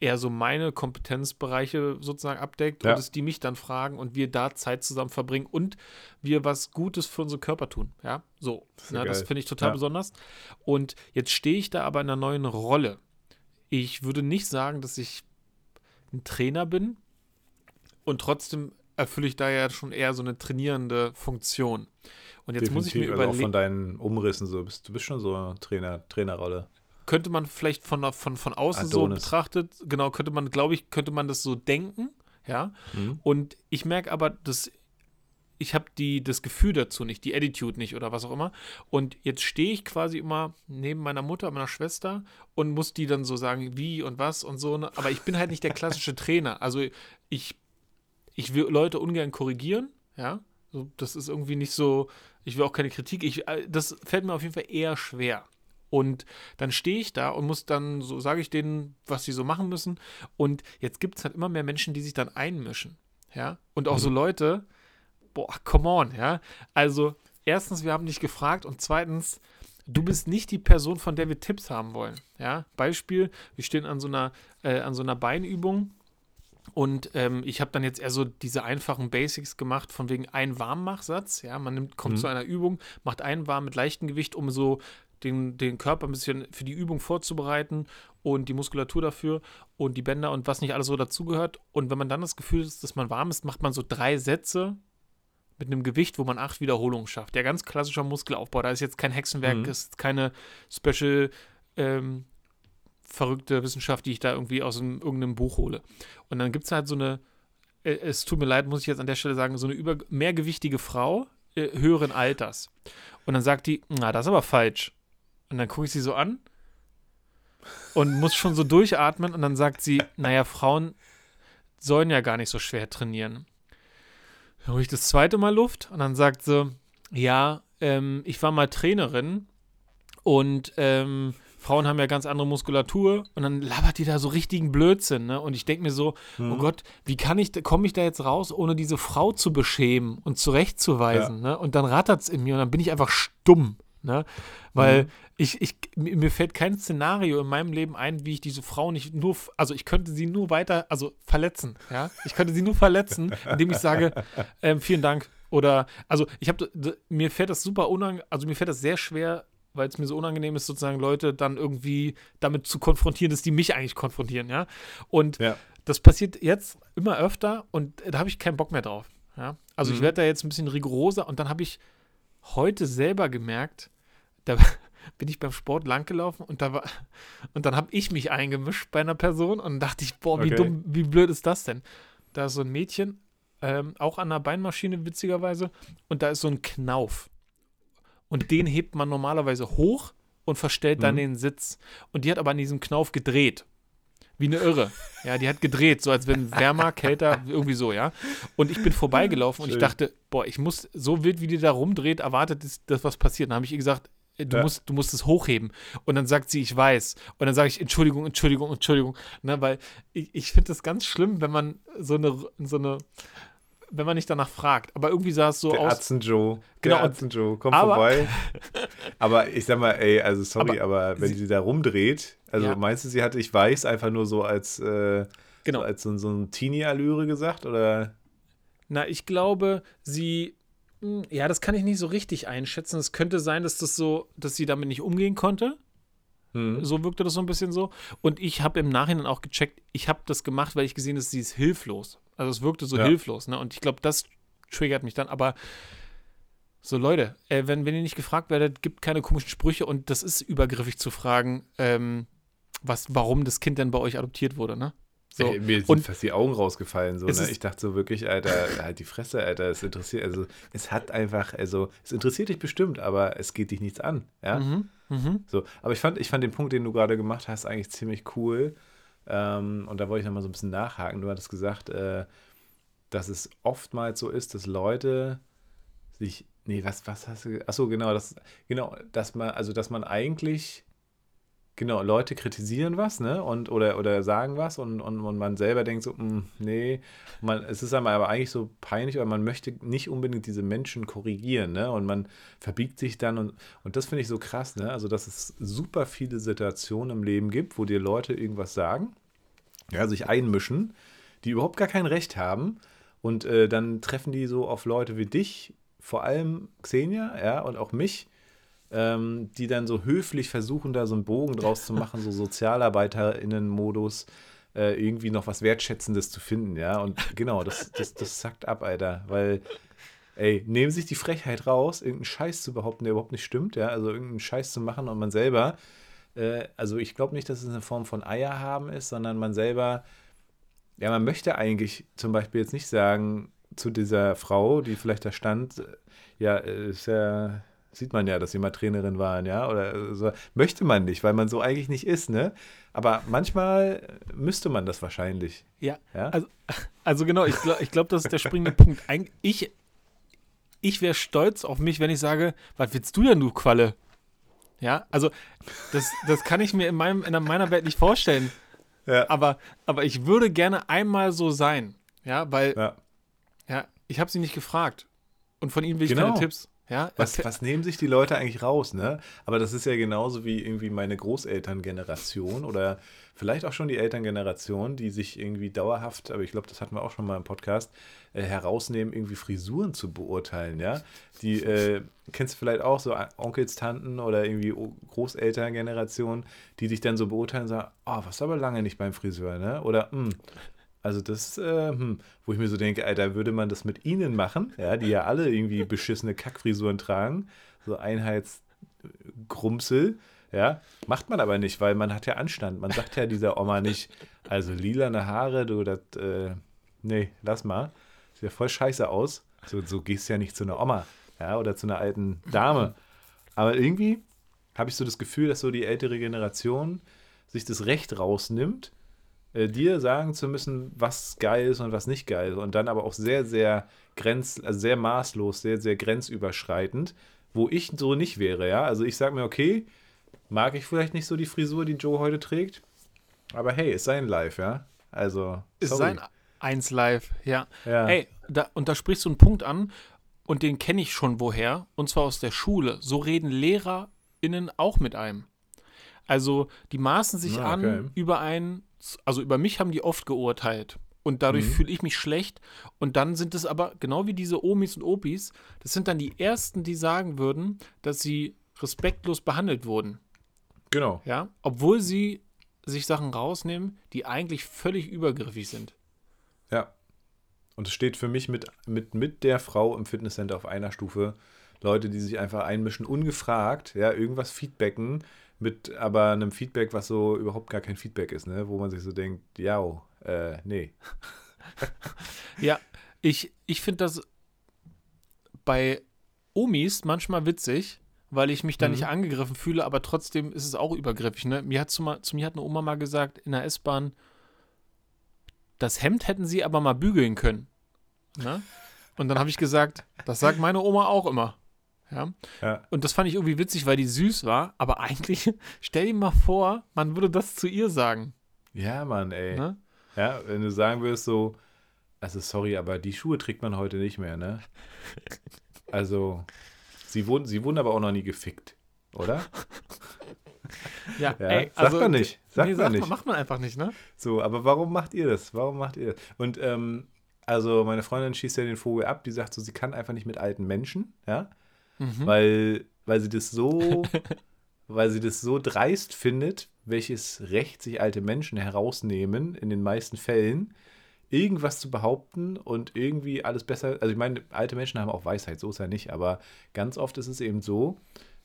eher so meine Kompetenzbereiche sozusagen abdeckt Ja. und dass die mich dann fragen und wir da Zeit zusammen verbringen und wir was Gutes für unseren Körper tun. Ja, so. ist ja Na, das finde ich total Ja. besonders. Und jetzt stehe ich da aber in einer neuen Rolle. Ich würde nicht sagen, dass ich ein Trainer bin und trotzdem erfülle ich da ja schon eher so eine trainierende Funktion. Und jetzt muss ich mir Definitiv, also auch von überlegen, deinen Umrissen so. Bist, du bist schon so eine Trainer, Trainerrolle. Könnte man vielleicht von, von, von außen so Adonis. betrachtet, genau, könnte man, glaube ich, könnte man das so denken, ja. Mhm. Und ich merke aber, dass ich habe die das Gefühl dazu nicht, die Attitude nicht oder was auch immer. Und jetzt stehe ich quasi immer neben meiner Mutter, meiner Schwester und muss die dann so sagen, wie und was und so. ne? Aber ich bin halt nicht der klassische Trainer. Also ich, ich will Leute ungern korrigieren, ja. So, das ist irgendwie nicht so, ich will auch keine Kritik. Ich, äh, das fällt mir auf jeden Fall eher schwer. Und dann stehe ich da und muss dann, so sage ich denen, was sie so machen müssen. Und jetzt gibt es halt immer mehr Menschen, die sich dann einmischen. Ja. Und auch so Leute, boah, come on, ja. Also, erstens, wir haben dich gefragt und zweitens, du bist nicht die Person, von der wir Tipps haben wollen. Ja. Beispiel, wir stehen an so einer, äh, an so einer Beinübung und ähm, ich habe dann jetzt eher so diese einfachen Basics gemacht, von wegen ein Warmmachsatz. Ja, man nimmt, kommt Mhm. zu einer Übung, macht einen warm mit leichtem Gewicht, um so den, den Körper ein bisschen für die Übung vorzubereiten und die Muskulatur dafür und die Bänder und was nicht alles so dazugehört. Und wenn man dann das Gefühl hat, dass man warm ist, macht man so drei Sätze mit einem Gewicht, wo man acht Wiederholungen schafft. Der ganz klassischer Muskelaufbau. Da ist jetzt kein Hexenwerk, Mhm. ist keine Special ähm, verrückte Wissenschaft, die ich da irgendwie aus einem, irgendeinem Buch hole. Und dann gibt es halt so eine, äh, es tut mir leid, muss ich jetzt an der Stelle sagen, so eine über, mehrgewichtige Frau äh, höheren Alters. Und dann sagt die, na, das ist aber falsch. Und dann gucke ich sie so an und muss schon so durchatmen und dann sagt sie, naja, Frauen sollen ja gar nicht so schwer trainieren. Dann hole ich das zweite Mal Luft und dann sagt sie, ja, ähm, ich war mal Trainerin und ähm, Frauen haben ja ganz andere Muskulatur und dann labert die da so richtigen Blödsinn, ne? Und ich denke mir so, Mhm. oh Gott, wie kann ich, komme ich da jetzt raus, ohne diese Frau zu beschämen und zurechtzuweisen, ne? Und dann rattert es in mir und dann bin ich einfach stumm, ne? Weil Mhm. ich, ich, mir fällt kein Szenario in meinem Leben ein, wie ich diese Frau nicht nur, also ich könnte sie nur weiter, also verletzen, ja? Ich könnte sie nur verletzen, indem ich sage, ähm, vielen Dank. Oder, also ich habe, mir fällt das super unangenehm, also mir fällt das sehr schwer, weil es mir so unangenehm ist, sozusagen Leute dann irgendwie damit zu konfrontieren, dass die mich eigentlich konfrontieren, ja. Und Ja. das passiert jetzt immer öfter und da habe ich keinen Bock mehr drauf. Ja? Also ich Mhm. werde da jetzt ein bisschen rigoroser und dann habe ich heute selber gemerkt, da bin ich beim Sport langgelaufen und da war und dann habe ich mich eingemischt bei einer Person und dachte ich, boah, wie Okay. dumm, wie blöd ist das denn? Da ist so ein Mädchen, ähm, auch an einer Beinmaschine witzigerweise und da ist so ein Knauf und den hebt man normalerweise hoch und verstellt dann Mhm. den Sitz und die hat aber an diesem Knauf gedreht. Wie eine Irre. Ja, die hat gedreht, so als wenn wärmer, kälter, irgendwie so, ja. Und ich bin vorbeigelaufen und ich Schön. dachte, boah, ich muss, so wild wie die da rumdreht, erwartet ist, dass was passiert. Dann habe ich ihr gesagt, du, Ja. musst, du musst es hochheben. Und dann sagt sie, ich weiß. Und dann sage ich, Entschuldigung, Entschuldigung, Entschuldigung. Ne, weil ich, ich finde das ganz schlimm, wenn man so eine, so eine, wenn man nicht danach fragt. Aber irgendwie sah es so Der aus. Atzen Joe. Genau, Der Atzen Joe, komm aber- vorbei. aber ich sag mal, ey, also sorry, aber, wenn sie- sie, da rumdreht, also Ja. meinst du, sie hatte ich weiß einfach nur so als, äh, Genau. so als so, so ein Teenie-Allüre gesagt? Oder? Na, ich glaube, sie Ja, das kann ich nicht so richtig einschätzen. Es könnte sein, dass das so, dass sie damit nicht umgehen konnte. Hm. So wirkte das so ein bisschen so. Und ich habe im Nachhinein auch gecheckt, ich habe das gemacht, weil ich gesehen habe, sie ist hilflos. Also es wirkte so Ja. hilflos, ne? Und ich glaube, das triggert mich dann. Aber so, Leute, äh, wenn, wenn ihr nicht gefragt werdet, gibt keine komischen Sprüche und das ist übergriffig zu fragen, ähm, was, warum das Kind denn bei euch adoptiert wurde, ne? So. Ey, mir sind und fast die Augen rausgefallen. So, ne? Ich dachte so wirklich, Alter, halt die Fresse, Alter, es interessiert, also es hat einfach, also es interessiert dich bestimmt, aber es geht dich nichts an. Ja? Mhm, mhm. So, aber ich fand, ich fand den Punkt, den du gerade gemacht hast, eigentlich ziemlich cool. Ähm, und da wollte ich nochmal so ein bisschen nachhaken. Du hattest gesagt, äh, dass es oftmals so ist, dass Leute sich. Nee, was, was hast du. Achso, genau, das, genau, dass man, also dass man eigentlich. Genau, Leute kritisieren was, ne? Und, oder, oder sagen was und, und, und man selber denkt so, "Mm, nee, man, es ist einem aber eigentlich so peinlich, weil man möchte nicht unbedingt diese Menschen korrigieren, ne? Und man verbiegt sich dann und, und das finde ich so krass, ne? Also, dass es super viele Situationen im Leben gibt, wo dir Leute irgendwas sagen, ja, sich einmischen, die überhaupt gar kein Recht haben und äh, dann treffen die so auf Leute wie dich, vor allem Xenia, ja, und auch mich, ähm, die dann so höflich versuchen, da so einen Bogen draus zu machen, so SozialarbeiterInnen-Modus, äh, irgendwie noch was Wertschätzendes zu finden, ja. Und genau, das, das, das sackt ab, Alter, weil, ey, nehmen sich die Frechheit raus, irgendeinen Scheiß zu behaupten, der überhaupt nicht stimmt, ja, also irgendeinen Scheiß zu machen und man selber, äh, also ich glaube nicht, dass es eine Form von Eier haben ist, sondern man selber, ja, man möchte eigentlich zum Beispiel jetzt nicht sagen zu dieser Frau, die vielleicht da stand, äh, ja, äh, ist ja, sieht man ja, dass sie mal Trainerin waren, ja, oder so, möchte man nicht, weil man so eigentlich nicht ist, ne? Aber manchmal müsste man das wahrscheinlich, Ja, ja. Also, also genau, ich glaube, ich glaub, das ist der springende Punkt. Eig- Ich, ich wäre stolz auf mich, wenn ich sage, was willst du denn, du Qualle? Ja, also das, das kann ich mir in, meinem, in meiner Welt nicht vorstellen. ja. Aber, aber ich würde gerne einmal so sein. Ja, weil, ja, ja. ich habe sie nicht gefragt. Und von ihnen will ich Genau. keine Tipps. Ja, Was, was nehmen sich die Leute eigentlich raus, ne? Aber das ist ja genauso wie irgendwie meine Großelterngeneration oder vielleicht auch schon die Elterngeneration, die sich irgendwie dauerhaft, aber ich glaube, das hatten wir auch schon mal im Podcast, äh, herausnehmen, irgendwie Frisuren zu beurteilen, ja? Die, äh, kennst du vielleicht auch so Onkels, Tanten oder irgendwie Großelterngeneration, die dich dann so beurteilen und sagen, oh, was aber lange nicht beim Friseur, ne? Oder, hm, also das, äh, hm, wo ich mir so denke, Alter, würde man das mit ihnen machen, ja, die ja alle irgendwie beschissene Kackfrisuren tragen, so Einheitsgrumsel, ja, macht man aber nicht, weil man hat ja Anstand. Man sagt ja dieser Oma nicht, also lilane Haare, du, das, äh, nee, lass mal, sieht ja voll scheiße aus. So, so gehst du ja nicht zu einer Oma, ja, oder zu einer alten Dame. Aber irgendwie habe ich so das Gefühl, dass so die ältere Generation sich das Recht rausnimmt, äh, dir sagen zu müssen, was geil ist und was nicht geil ist. Und dann aber auch sehr, sehr grenz, also sehr maßlos, sehr, sehr grenzüberschreitend, wo ich so nicht wäre, ja. Also ich sage mir, okay, mag ich vielleicht nicht so die Frisur, die Joe heute trägt, aber hey, ist sein Live, ja. Also, ist sorry. sein eins live, ja. Ja. Ey, da, und da sprichst du einen Punkt an und den kenne ich schon woher, und zwar aus der Schule. So reden LehrerInnen auch mit einem. Also, die maßen sich Ah, okay. an über einen, also über mich haben die oft geurteilt. Und dadurch Mhm. fühle ich mich schlecht. Und dann sind es aber, genau wie diese Omis und Opis, das sind dann die Ersten, die sagen würden, dass sie respektlos behandelt wurden. Genau. Ja, obwohl sie sich Sachen rausnehmen, die eigentlich völlig übergriffig sind. Ja. Und es steht für mich mit, mit, mit der Frau im Fitnesscenter auf einer Stufe. Leute, die sich einfach einmischen, ungefragt, ja, irgendwas feedbacken, mit aber einem Feedback, was so überhaupt gar kein Feedback ist, ne? Wo man sich so denkt, ja, äh, nee. Ja, ich, ich finde das bei Omis manchmal witzig, weil ich mich da Mhm. nicht angegriffen fühle, aber trotzdem ist es auch übergriffig. Ne? Mir hat zu, zu mir hat eine Oma mal gesagt in der S-Bahn, das Hemd hätten sie aber mal bügeln können. Ne? Und dann habe ich gesagt, das sagt meine Oma auch immer. Ja? Ja. Und das fand ich irgendwie witzig, weil die süß war, aber eigentlich, stell dir mal vor, man würde das zu ihr sagen. Ja, Mann, ey. Ne? Ja, wenn du sagen würdest so, also sorry, aber die Schuhe trägt man heute nicht mehr, ne? Also, sie wurden, sie wurden aber auch noch nie gefickt, oder? Ja, Ja, ey, sagt also, man nicht. Sagt nee, man sagt nicht. macht man einfach nicht, ne? So, aber warum macht ihr das? Warum macht ihr das? Und ähm, Also meine Freundin schießt ja den Vogel ab, die sagt so, sie kann einfach nicht mit alten Menschen, ja, Mhm. weil, weil sie das so, weil sie das so dreist findet, welches Recht sich alte Menschen herausnehmen, in den meisten Fällen, irgendwas zu behaupten und irgendwie alles besser. Also ich meine, alte Menschen haben auch Weisheit, so ist ja nicht, aber ganz oft ist es eben so,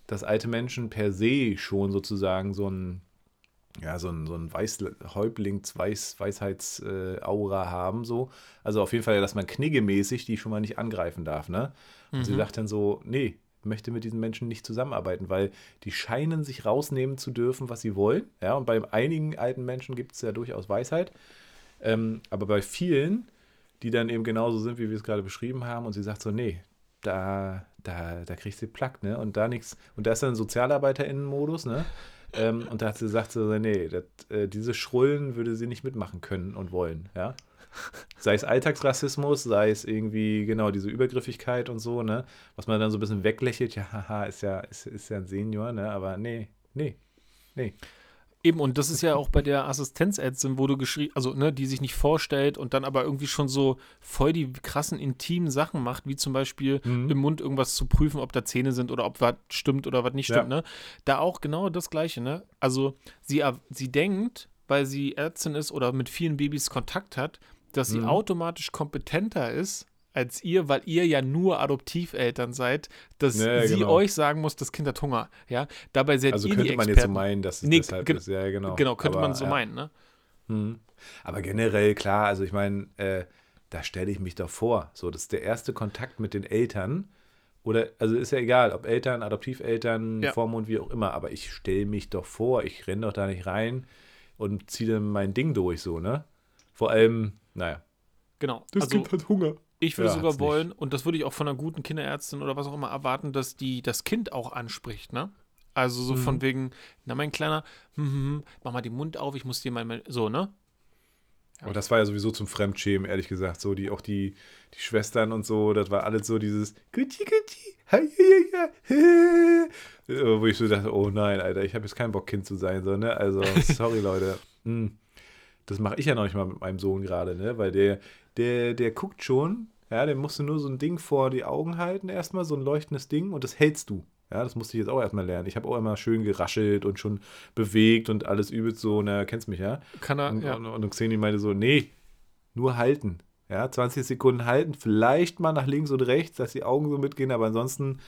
dass alte Menschen per se schon sozusagen so ein ja, so ein, so ein Weiß, Häuptlings, Weiß, Weisheitsaura äh, haben, so. Also auf jeden Fall, dass man kniggemäßig die schon mal nicht angreifen darf, ne? Und sie Mhm. sagt dann so, nee, möchte mit diesen Menschen nicht zusammenarbeiten, weil die scheinen sich rausnehmen zu dürfen, was sie wollen. Ja, und bei einigen alten Menschen gibt es ja durchaus Weisheit. Ähm, aber bei vielen, die dann eben genauso sind, wie wir es gerade beschrieben haben, und sie sagt so, nee, da, da, da kriegst du Plack, ne? Und da nichts. Und da ist dann SozialarbeiterInnen-Modus, ne? Ähm, und da hat sie gesagt, so, nee, das, äh, diese Schrullen würde sie nicht mitmachen können und wollen, ja. Sei es Alltagsrassismus, sei es irgendwie, genau, diese Übergriffigkeit und so, ne? Was man dann so ein bisschen weglächelt, ja, haha, ist ja, ist, ist ja ein Senior, ne? Aber nee, nee, nee. Eben, und das ist ja auch bei der Assistenzärztin, wo du geschrieben, also, ne, die sich nicht vorstellt und dann aber irgendwie schon so voll die krassen, intimen Sachen macht, wie zum Beispiel Mhm. im Mund irgendwas zu prüfen, ob da Zähne sind oder ob was stimmt oder was nicht Ja. stimmt, ne? Da auch genau das Gleiche, ne? Also, sie, sie denkt, weil sie Ärztin ist oder mit vielen Babys Kontakt hat, dass sie Mhm. automatisch kompetenter ist als ihr, weil ihr ja nur Adoptiveltern seid, dass Ja, sie genau. euch sagen muss, das Kind hat Hunger, ja? Dabei seid Also ihr könnte die man jetzt so meinen, dass es Nee, deshalb ist, ja, genau. Genau, könnte Aber, man so ja. meinen, ne? Mhm. Aber generell, klar, also ich meine, äh, da stelle ich mich doch vor. So, das ist der erste Kontakt mit den Eltern. Oder, also ist ja egal, ob Eltern, Adoptiveltern, Ja. Vormund, wie auch immer, aber ich stelle mich doch vor, ich renne doch da nicht rein und ziehe dann mein Ding durch, so, ne? Vor allem, naja. Genau. also, hat Hunger. ich würde Ja, sogar hat's nicht. wollen, und das würde ich auch von einer guten Kinderärztin oder was auch immer erwarten, dass die das Kind auch anspricht, ne? Also so Mhm. von wegen, na mein Kleiner, hm, hm, hm, mach mal den Mund auf, ich muss dir mal, mal so, ne? Aber das war ja sowieso zum Fremdschämen, ehrlich gesagt. So, die, auch die, die Schwestern und so, das war alles so dieses Gucci, Gucci. Äh, Wo ich so dachte, oh nein, Alter, ich habe jetzt keinen Bock, Kind zu sein, so, ne? Also, sorry, Leute. Hm. Das mache ich ja noch nicht mal mit meinem Sohn gerade, ne? Weil der, der, der guckt schon, ja, der musst du nur so ein Ding vor die Augen halten, erstmal, so ein leuchtendes Ding, und das hältst du. Ja, das musste ich jetzt auch erstmal lernen. Ich habe auch immer schön geraschelt und schon bewegt und alles übelst so, na, kennst mich, ja? Kann er, Und, ja. und, und Xeni meinte so, nee, nur halten. Ja, 20 Sekunden halten, vielleicht mal nach links und rechts, dass die Augen so mitgehen, aber ansonsten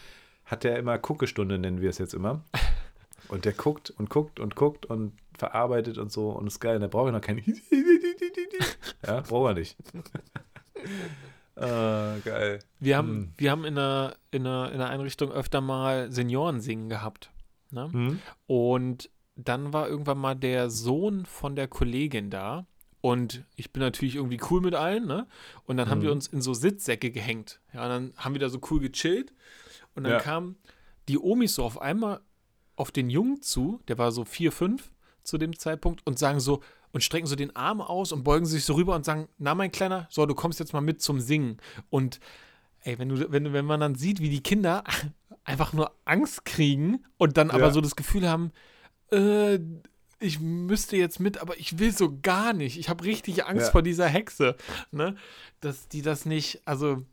hat er immer Guckestunde, nennen wir es jetzt immer. Und der guckt und guckt und guckt und verarbeitet und so und ist geil. Da brauche ich noch keinen. ja, braucht er nicht. ah, geil. Wir haben, Hm. wir haben in der, in, der, in der Einrichtung öfter mal Senioren singen gehabt. Ne? Hm? Und dann war irgendwann mal der Sohn von der Kollegin da. Und ich bin natürlich irgendwie cool mit allen, ne? Und dann haben wir Mhm. uns in so Sitzsäcke gehängt. Ja, und dann haben wir da so cool gechillt. Und dann Ja. kamen die Omis so auf einmal auf den Jungen zu, der war so vier, fünf zu dem Zeitpunkt, und sagen so, und strecken so den Arm aus und beugen sich so rüber und sagen, na mein Kleiner, so, du kommst jetzt mal mit zum Singen. Und ey, wenn du, wenn, wenn man dann sieht, wie die Kinder einfach nur Angst kriegen und dann aber Ja. so das Gefühl haben, äh, ich müsste jetzt mit, aber ich will so gar nicht. Ich habe richtig Angst Ja. vor dieser Hexe, ne? Dass die das nicht, also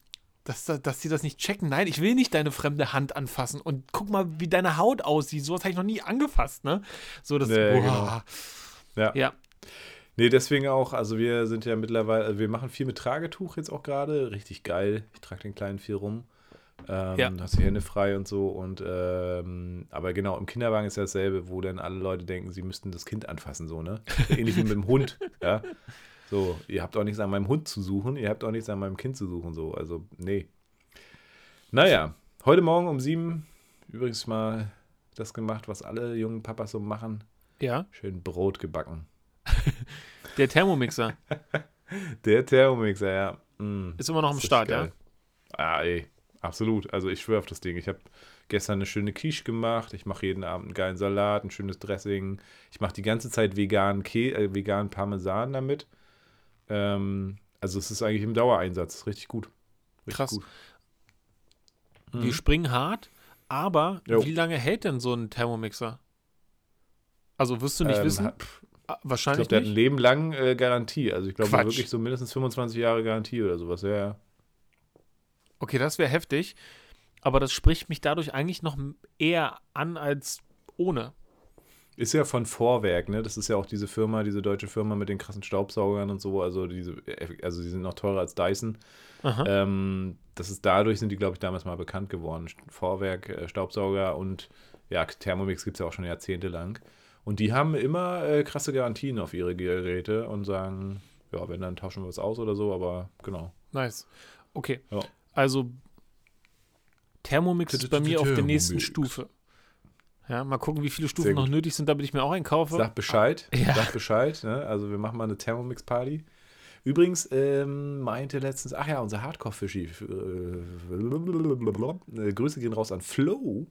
dass, da- dass die das nicht checken. Nein, ich will nicht deine fremde Hand anfassen und guck mal, wie deine Haut aussieht. Sowas habe ich noch nie angefasst, ne? So das, Nee, boah. Ja. Ja, Nee, deswegen auch, also wir sind ja mittlerweile, also wir machen viel mit Tragetuch jetzt auch gerade, richtig geil. Ich trage den kleinen viel rum. Ähm, Ja. Hast die Hände frei und so. Und ähm, aber genau, im Kinderwagen ist ja dasselbe, wo dann alle Leute denken, sie müssten das Kind anfassen, so, ne? Ähnlich wie mit dem Hund, ja. So, ihr habt auch nichts an meinem Hund zu suchen, ihr habt auch nichts an meinem Kind zu suchen, so. Also, nee. Naja, heute Morgen um sieben übrigens mal das gemacht, was alle jungen Papas so machen. ja. Schön Brot gebacken. Der Thermomixer Der Thermomixer, ja. Mm, ist immer noch ist Start, ja. Ah, ey, absolut. Also ich schwöre auf das Ding. Ich habe gestern eine schöne Quiche gemacht. Ich mache jeden Abend einen geilen Salat, ein schönes Dressing. Ich mache die ganze Zeit veganen, Kä äh, veganen Parmesan damit. Ähm, also es ist eigentlich im Dauereinsatz. Richtig gut. Richtig Krass. Gut. Wir Mhm. springen hart, aber Jo. wie lange hält denn so ein Thermomixer? Also wirst du nicht Ähm, wissen? ha- pff, Ah, Ich Wahrscheinlich glaube, der hat ein. Leben lang äh, Garantie. Also ich glaube wirklich so mindestens 25 Jahre Garantie oder sowas. Ja, ja. Okay, das wäre heftig. Aber das spricht mich dadurch eigentlich noch eher an als ohne. Ist ja von Vorwerk, ne? Das ist ja auch diese Firma, diese deutsche Firma mit den krassen Staubsaugern und so. Also diese, also die sind noch teurer als Dyson. Aha. Ähm, das ist dadurch sind die, glaube ich, damals mal bekannt geworden. Vorwerk, äh, Staubsauger und ja, Thermomix gibt es ja auch schon jahrzehntelang. Und die haben immer äh, krasse Garantien auf ihre Geräte und sagen, ja, wenn dann tauschen wir was aus oder so, aber genau. Nice. Okay. Ja. Also Thermomix ist bei mir auf der nächsten. Stufe. Ja, mal gucken, wie viele Stufen noch nötig sind, damit ich mir auch einen kaufe. Sag Bescheid. Ja. Sag Bescheid. Ne? Also wir machen mal eine Thermomix-Party. Übrigens ähm, meinte letztens, ach ja, unser Hardcore-Fischi. Äh, äh, Grüße gehen raus an Flo.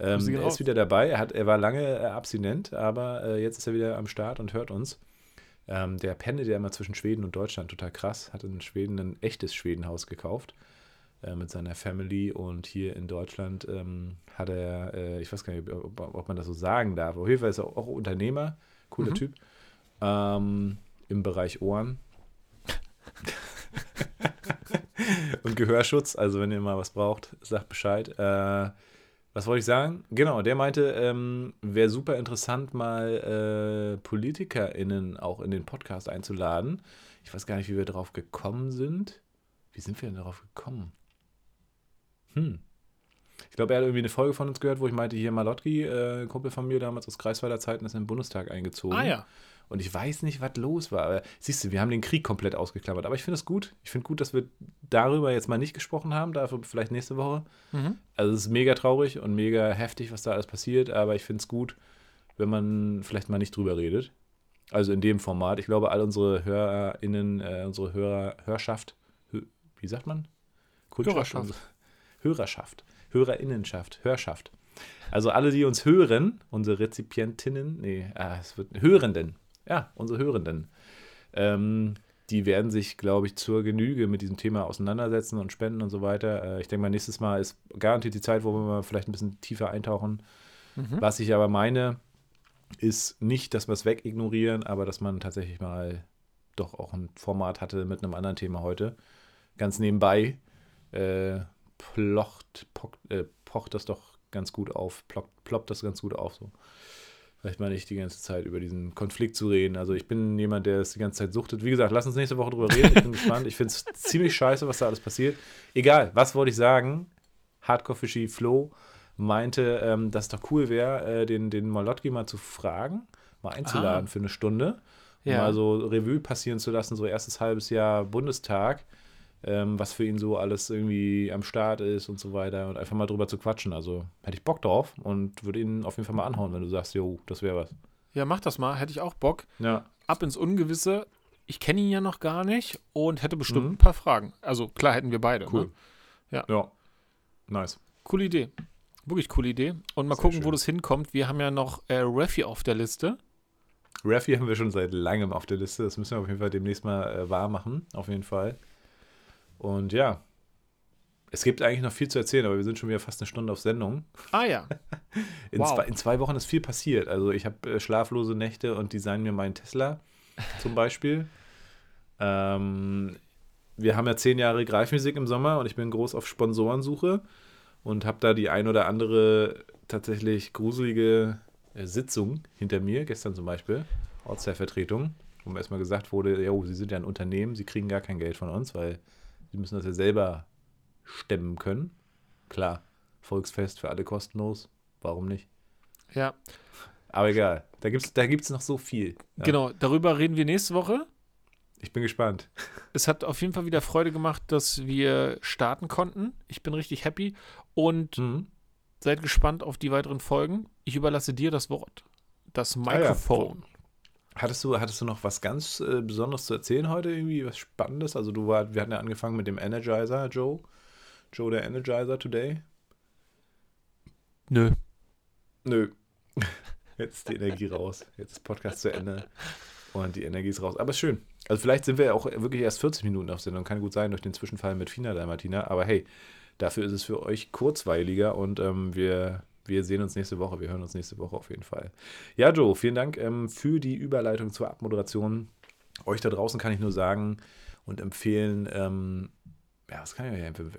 Ähm, er raus. ist wieder dabei. Er, hat, er war lange äh, abstinent, aber äh, jetzt ist er wieder am Start und hört uns. Ähm, der pendelt ja immer zwischen Schweden und Deutschland, total krass. Hat in Schweden ein echtes Schwedenhaus gekauft mit seiner Family und hier in Deutschland ähm, hat er, äh, ich weiß gar nicht, ob, ob man das so sagen darf. Auf jeden Fall ist er auch Unternehmer, cooler Mhm. Typ, ähm, im Bereich Ohren. und Gehörschutz, also wenn ihr mal was braucht, sagt Bescheid. Äh, was wollte ich sagen? Genau, der meinte, ähm, wäre super interessant, mal äh, PolitikerInnen auch in den Podcast einzuladen. Ich weiß gar nicht, wie wir darauf gekommen sind. Wie sind wir denn darauf gekommen? Hm. Ich glaube, er hat irgendwie eine Folge von uns gehört, wo ich meinte, hier Malotki, äh, Kumpel von mir damals aus Greifswalder Zeiten, ist in den Bundestag eingezogen. ah ja. Und ich weiß nicht, was los war. Aber siehst du, wir haben den Krieg komplett ausgeklammert. Aber ich finde es gut. Ich finde gut, dass wir darüber jetzt mal nicht gesprochen haben. Dafür vielleicht nächste Woche. Mhm. Also es ist mega traurig und mega heftig, was da alles passiert. Aber ich finde es gut, wenn man vielleicht mal nicht drüber redet. Also in dem Format. Ich glaube, all unsere HörerInnen, äh, unsere Hörer, Hörschaft, Hö- wie sagt man? Kundschaft? Hörerschaft. Hörerschaft. HörerInnenschaft. Hörschaft. Also alle, die uns hören, unsere Rezipientinnen, nee, ah, es wird Hörenden. Ja, unsere Hörenden. Ähm, die werden sich, glaube ich, zur Genüge mit diesem Thema auseinandersetzen und spenden und so weiter. Äh, ich denke mal, nächstes Mal ist garantiert die Zeit, wo wir mal vielleicht ein bisschen tiefer eintauchen. Mhm. Was ich aber meine, ist nicht, dass wir es wegignorieren, aber dass man tatsächlich mal doch auch ein Format hatte mit einem anderen Thema heute. Ganz nebenbei äh, plocht, pocht, äh, pocht das doch ganz gut auf, ploppt, ploppt das ganz gut auf. So. Vielleicht mal nicht die ganze Zeit über diesen Konflikt zu reden. Also ich bin jemand, der es die ganze Zeit suchtet. Wie gesagt, lass uns nächste Woche drüber reden. Ich bin gespannt. Ich finde es ziemlich scheiße, was da alles passiert. Egal, was wollte ich sagen? Hardcore Fishy Flo meinte, ähm, dass es doch cool wäre, äh, den, den Malotki mal zu fragen, mal einzuladen Ah. für eine Stunde. Ja. mal so Revue passieren zu lassen, so erstes halbes Jahr Bundestag, ähm, was für ihn so alles irgendwie am Start ist und so weiter und einfach mal drüber zu quatschen. Also hätte ich Bock drauf und würde ihn auf jeden Fall mal anhauen, wenn du sagst, jo, das wäre was. Ja, mach das mal. Hätte ich auch Bock. Ja, Ab ins Ungewisse. Ich kenne ihn ja noch gar nicht und hätte bestimmt Mhm. ein paar Fragen. Also klar hätten wir beide. cool. Ne? Ja. Ja, nice. Coole Idee. Wirklich coole Idee. Und mal Sehr gucken, wo schön. das hinkommt. Wir haben ja noch äh, Refi auf der Liste. Raffi haben wir schon seit langem auf der Liste. Das müssen wir auf jeden Fall demnächst mal äh, wahr machen. Auf jeden Fall. Und ja, es gibt eigentlich noch viel zu erzählen, aber wir sind schon wieder fast eine Stunde auf Sendung. Ah ja. In, Wow. zwei, in zwei Wochen ist viel passiert. Also ich habe äh, schlaflose Nächte und design mir meinen Tesla zum Beispiel. ähm, wir haben ja zehn Jahre Greifmusik im Sommer und ich bin groß auf Sponsorensuche und habe da die ein oder andere tatsächlich gruselige äh, Sitzung hinter mir, gestern zum Beispiel, Ortsteilvertretung, wo mir erstmal gesagt wurde, jo, Sie sind ja ein Unternehmen, Sie kriegen gar kein Geld von uns, weil Sie müssen das ja selber stemmen können. Klar, Volksfest für alle kostenlos, warum nicht? Ja. Aber egal, da gibt es da gibt's noch so viel. Ja, Genau. Darüber reden wir nächste Woche. Ich bin gespannt. Es hat auf jeden Fall wieder Freude gemacht, dass wir starten konnten. Ich bin richtig happy und Mhm. seid gespannt auf die weiteren Folgen. Ich überlasse dir das Wort. Das Ah Mikrofon. Hattest du, hattest du noch was ganz äh, Besonderes zu erzählen heute? Irgendwie was Spannendes? Also du war, wir hatten ja angefangen mit dem Energizer, Joe. Joe der Energizer today. Nö. Nö. Jetzt ist die Energie raus. Jetzt ist Podcast zu Ende. Und die Energie ist raus. Aber ist schön. Also vielleicht sind wir ja auch wirklich erst 40 Minuten auf Sendung. Kann gut sein durch den Zwischenfall mit Fina da, Martina. Aber hey, dafür ist es für euch kurzweiliger und ähm, wir wir sehen uns nächste Woche, wir hören uns nächste Woche auf jeden Fall. Ja, Joe, vielen Dank ähm, für die Überleitung zur Abmoderation. Euch da draußen kann ich nur sagen und empfehlen, ähm, ja, was kann ich euch empfehlen?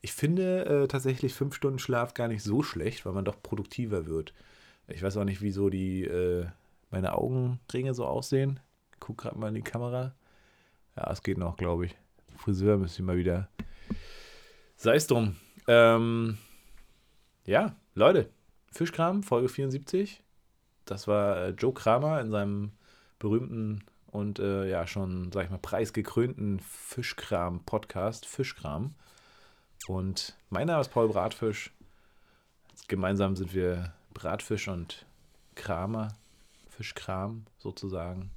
Ich finde äh, tatsächlich fünf Stunden Schlaf gar nicht so schlecht, weil man doch produktiver wird. Ich weiß auch nicht, wieso die äh, meine Augenringe so aussehen. Ich guck gerade mal in die Kamera. Ja, es geht noch, glaube ich. Friseur müsste ich mal wieder. Sei es drum. Ähm, ja, Leute, Fischkram, Folge 74. Das war äh, Joe Kramer in seinem berühmten und äh, ja, schon, sag ich mal, preisgekrönten Fischkram-Podcast, Fischkram. Und mein Name ist Paul Bratfisch. Gemeinsam sind wir Bratfisch und Kramer, Fischkram sozusagen.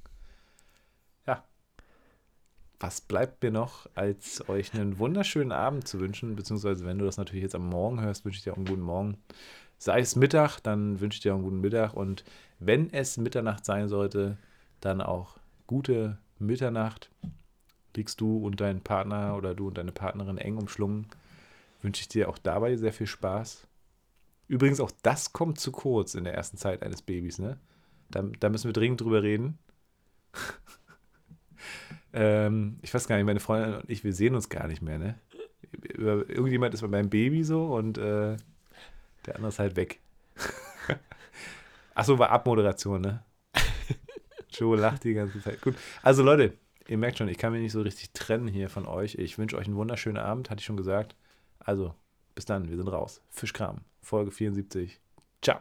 Was bleibt mir noch, als euch einen wunderschönen Abend zu wünschen, beziehungsweise wenn du das natürlich jetzt am Morgen hörst, wünsche ich dir auch einen guten Morgen. Sei es Mittag, dann wünsche ich dir auch einen guten Mittag. Und wenn es Mitternacht sein sollte, dann auch gute Mitternacht. Liegst du und dein Partner oder du und deine Partnerin eng umschlungen, wünsche ich dir auch dabei sehr viel Spaß. Übrigens, auch das kommt zu kurz in der ersten Zeit eines Babys, ne? Da, da müssen wir dringend drüber reden. ähm, ich weiß gar nicht, meine Freundin und ich, wir sehen uns gar nicht mehr, ne? Irgendjemand ist bei meinem Baby so und äh, der andere ist halt weg. Achso, war Abmoderation, ne? Joe lacht die ganze Zeit. Gut. Also Leute, ihr merkt schon, ich kann mich nicht so richtig trennen hier von euch. Ich wünsche euch einen wunderschönen Abend, hatte ich schon gesagt. Also, bis dann, wir sind raus. Fischkram, Folge 74. Ciao.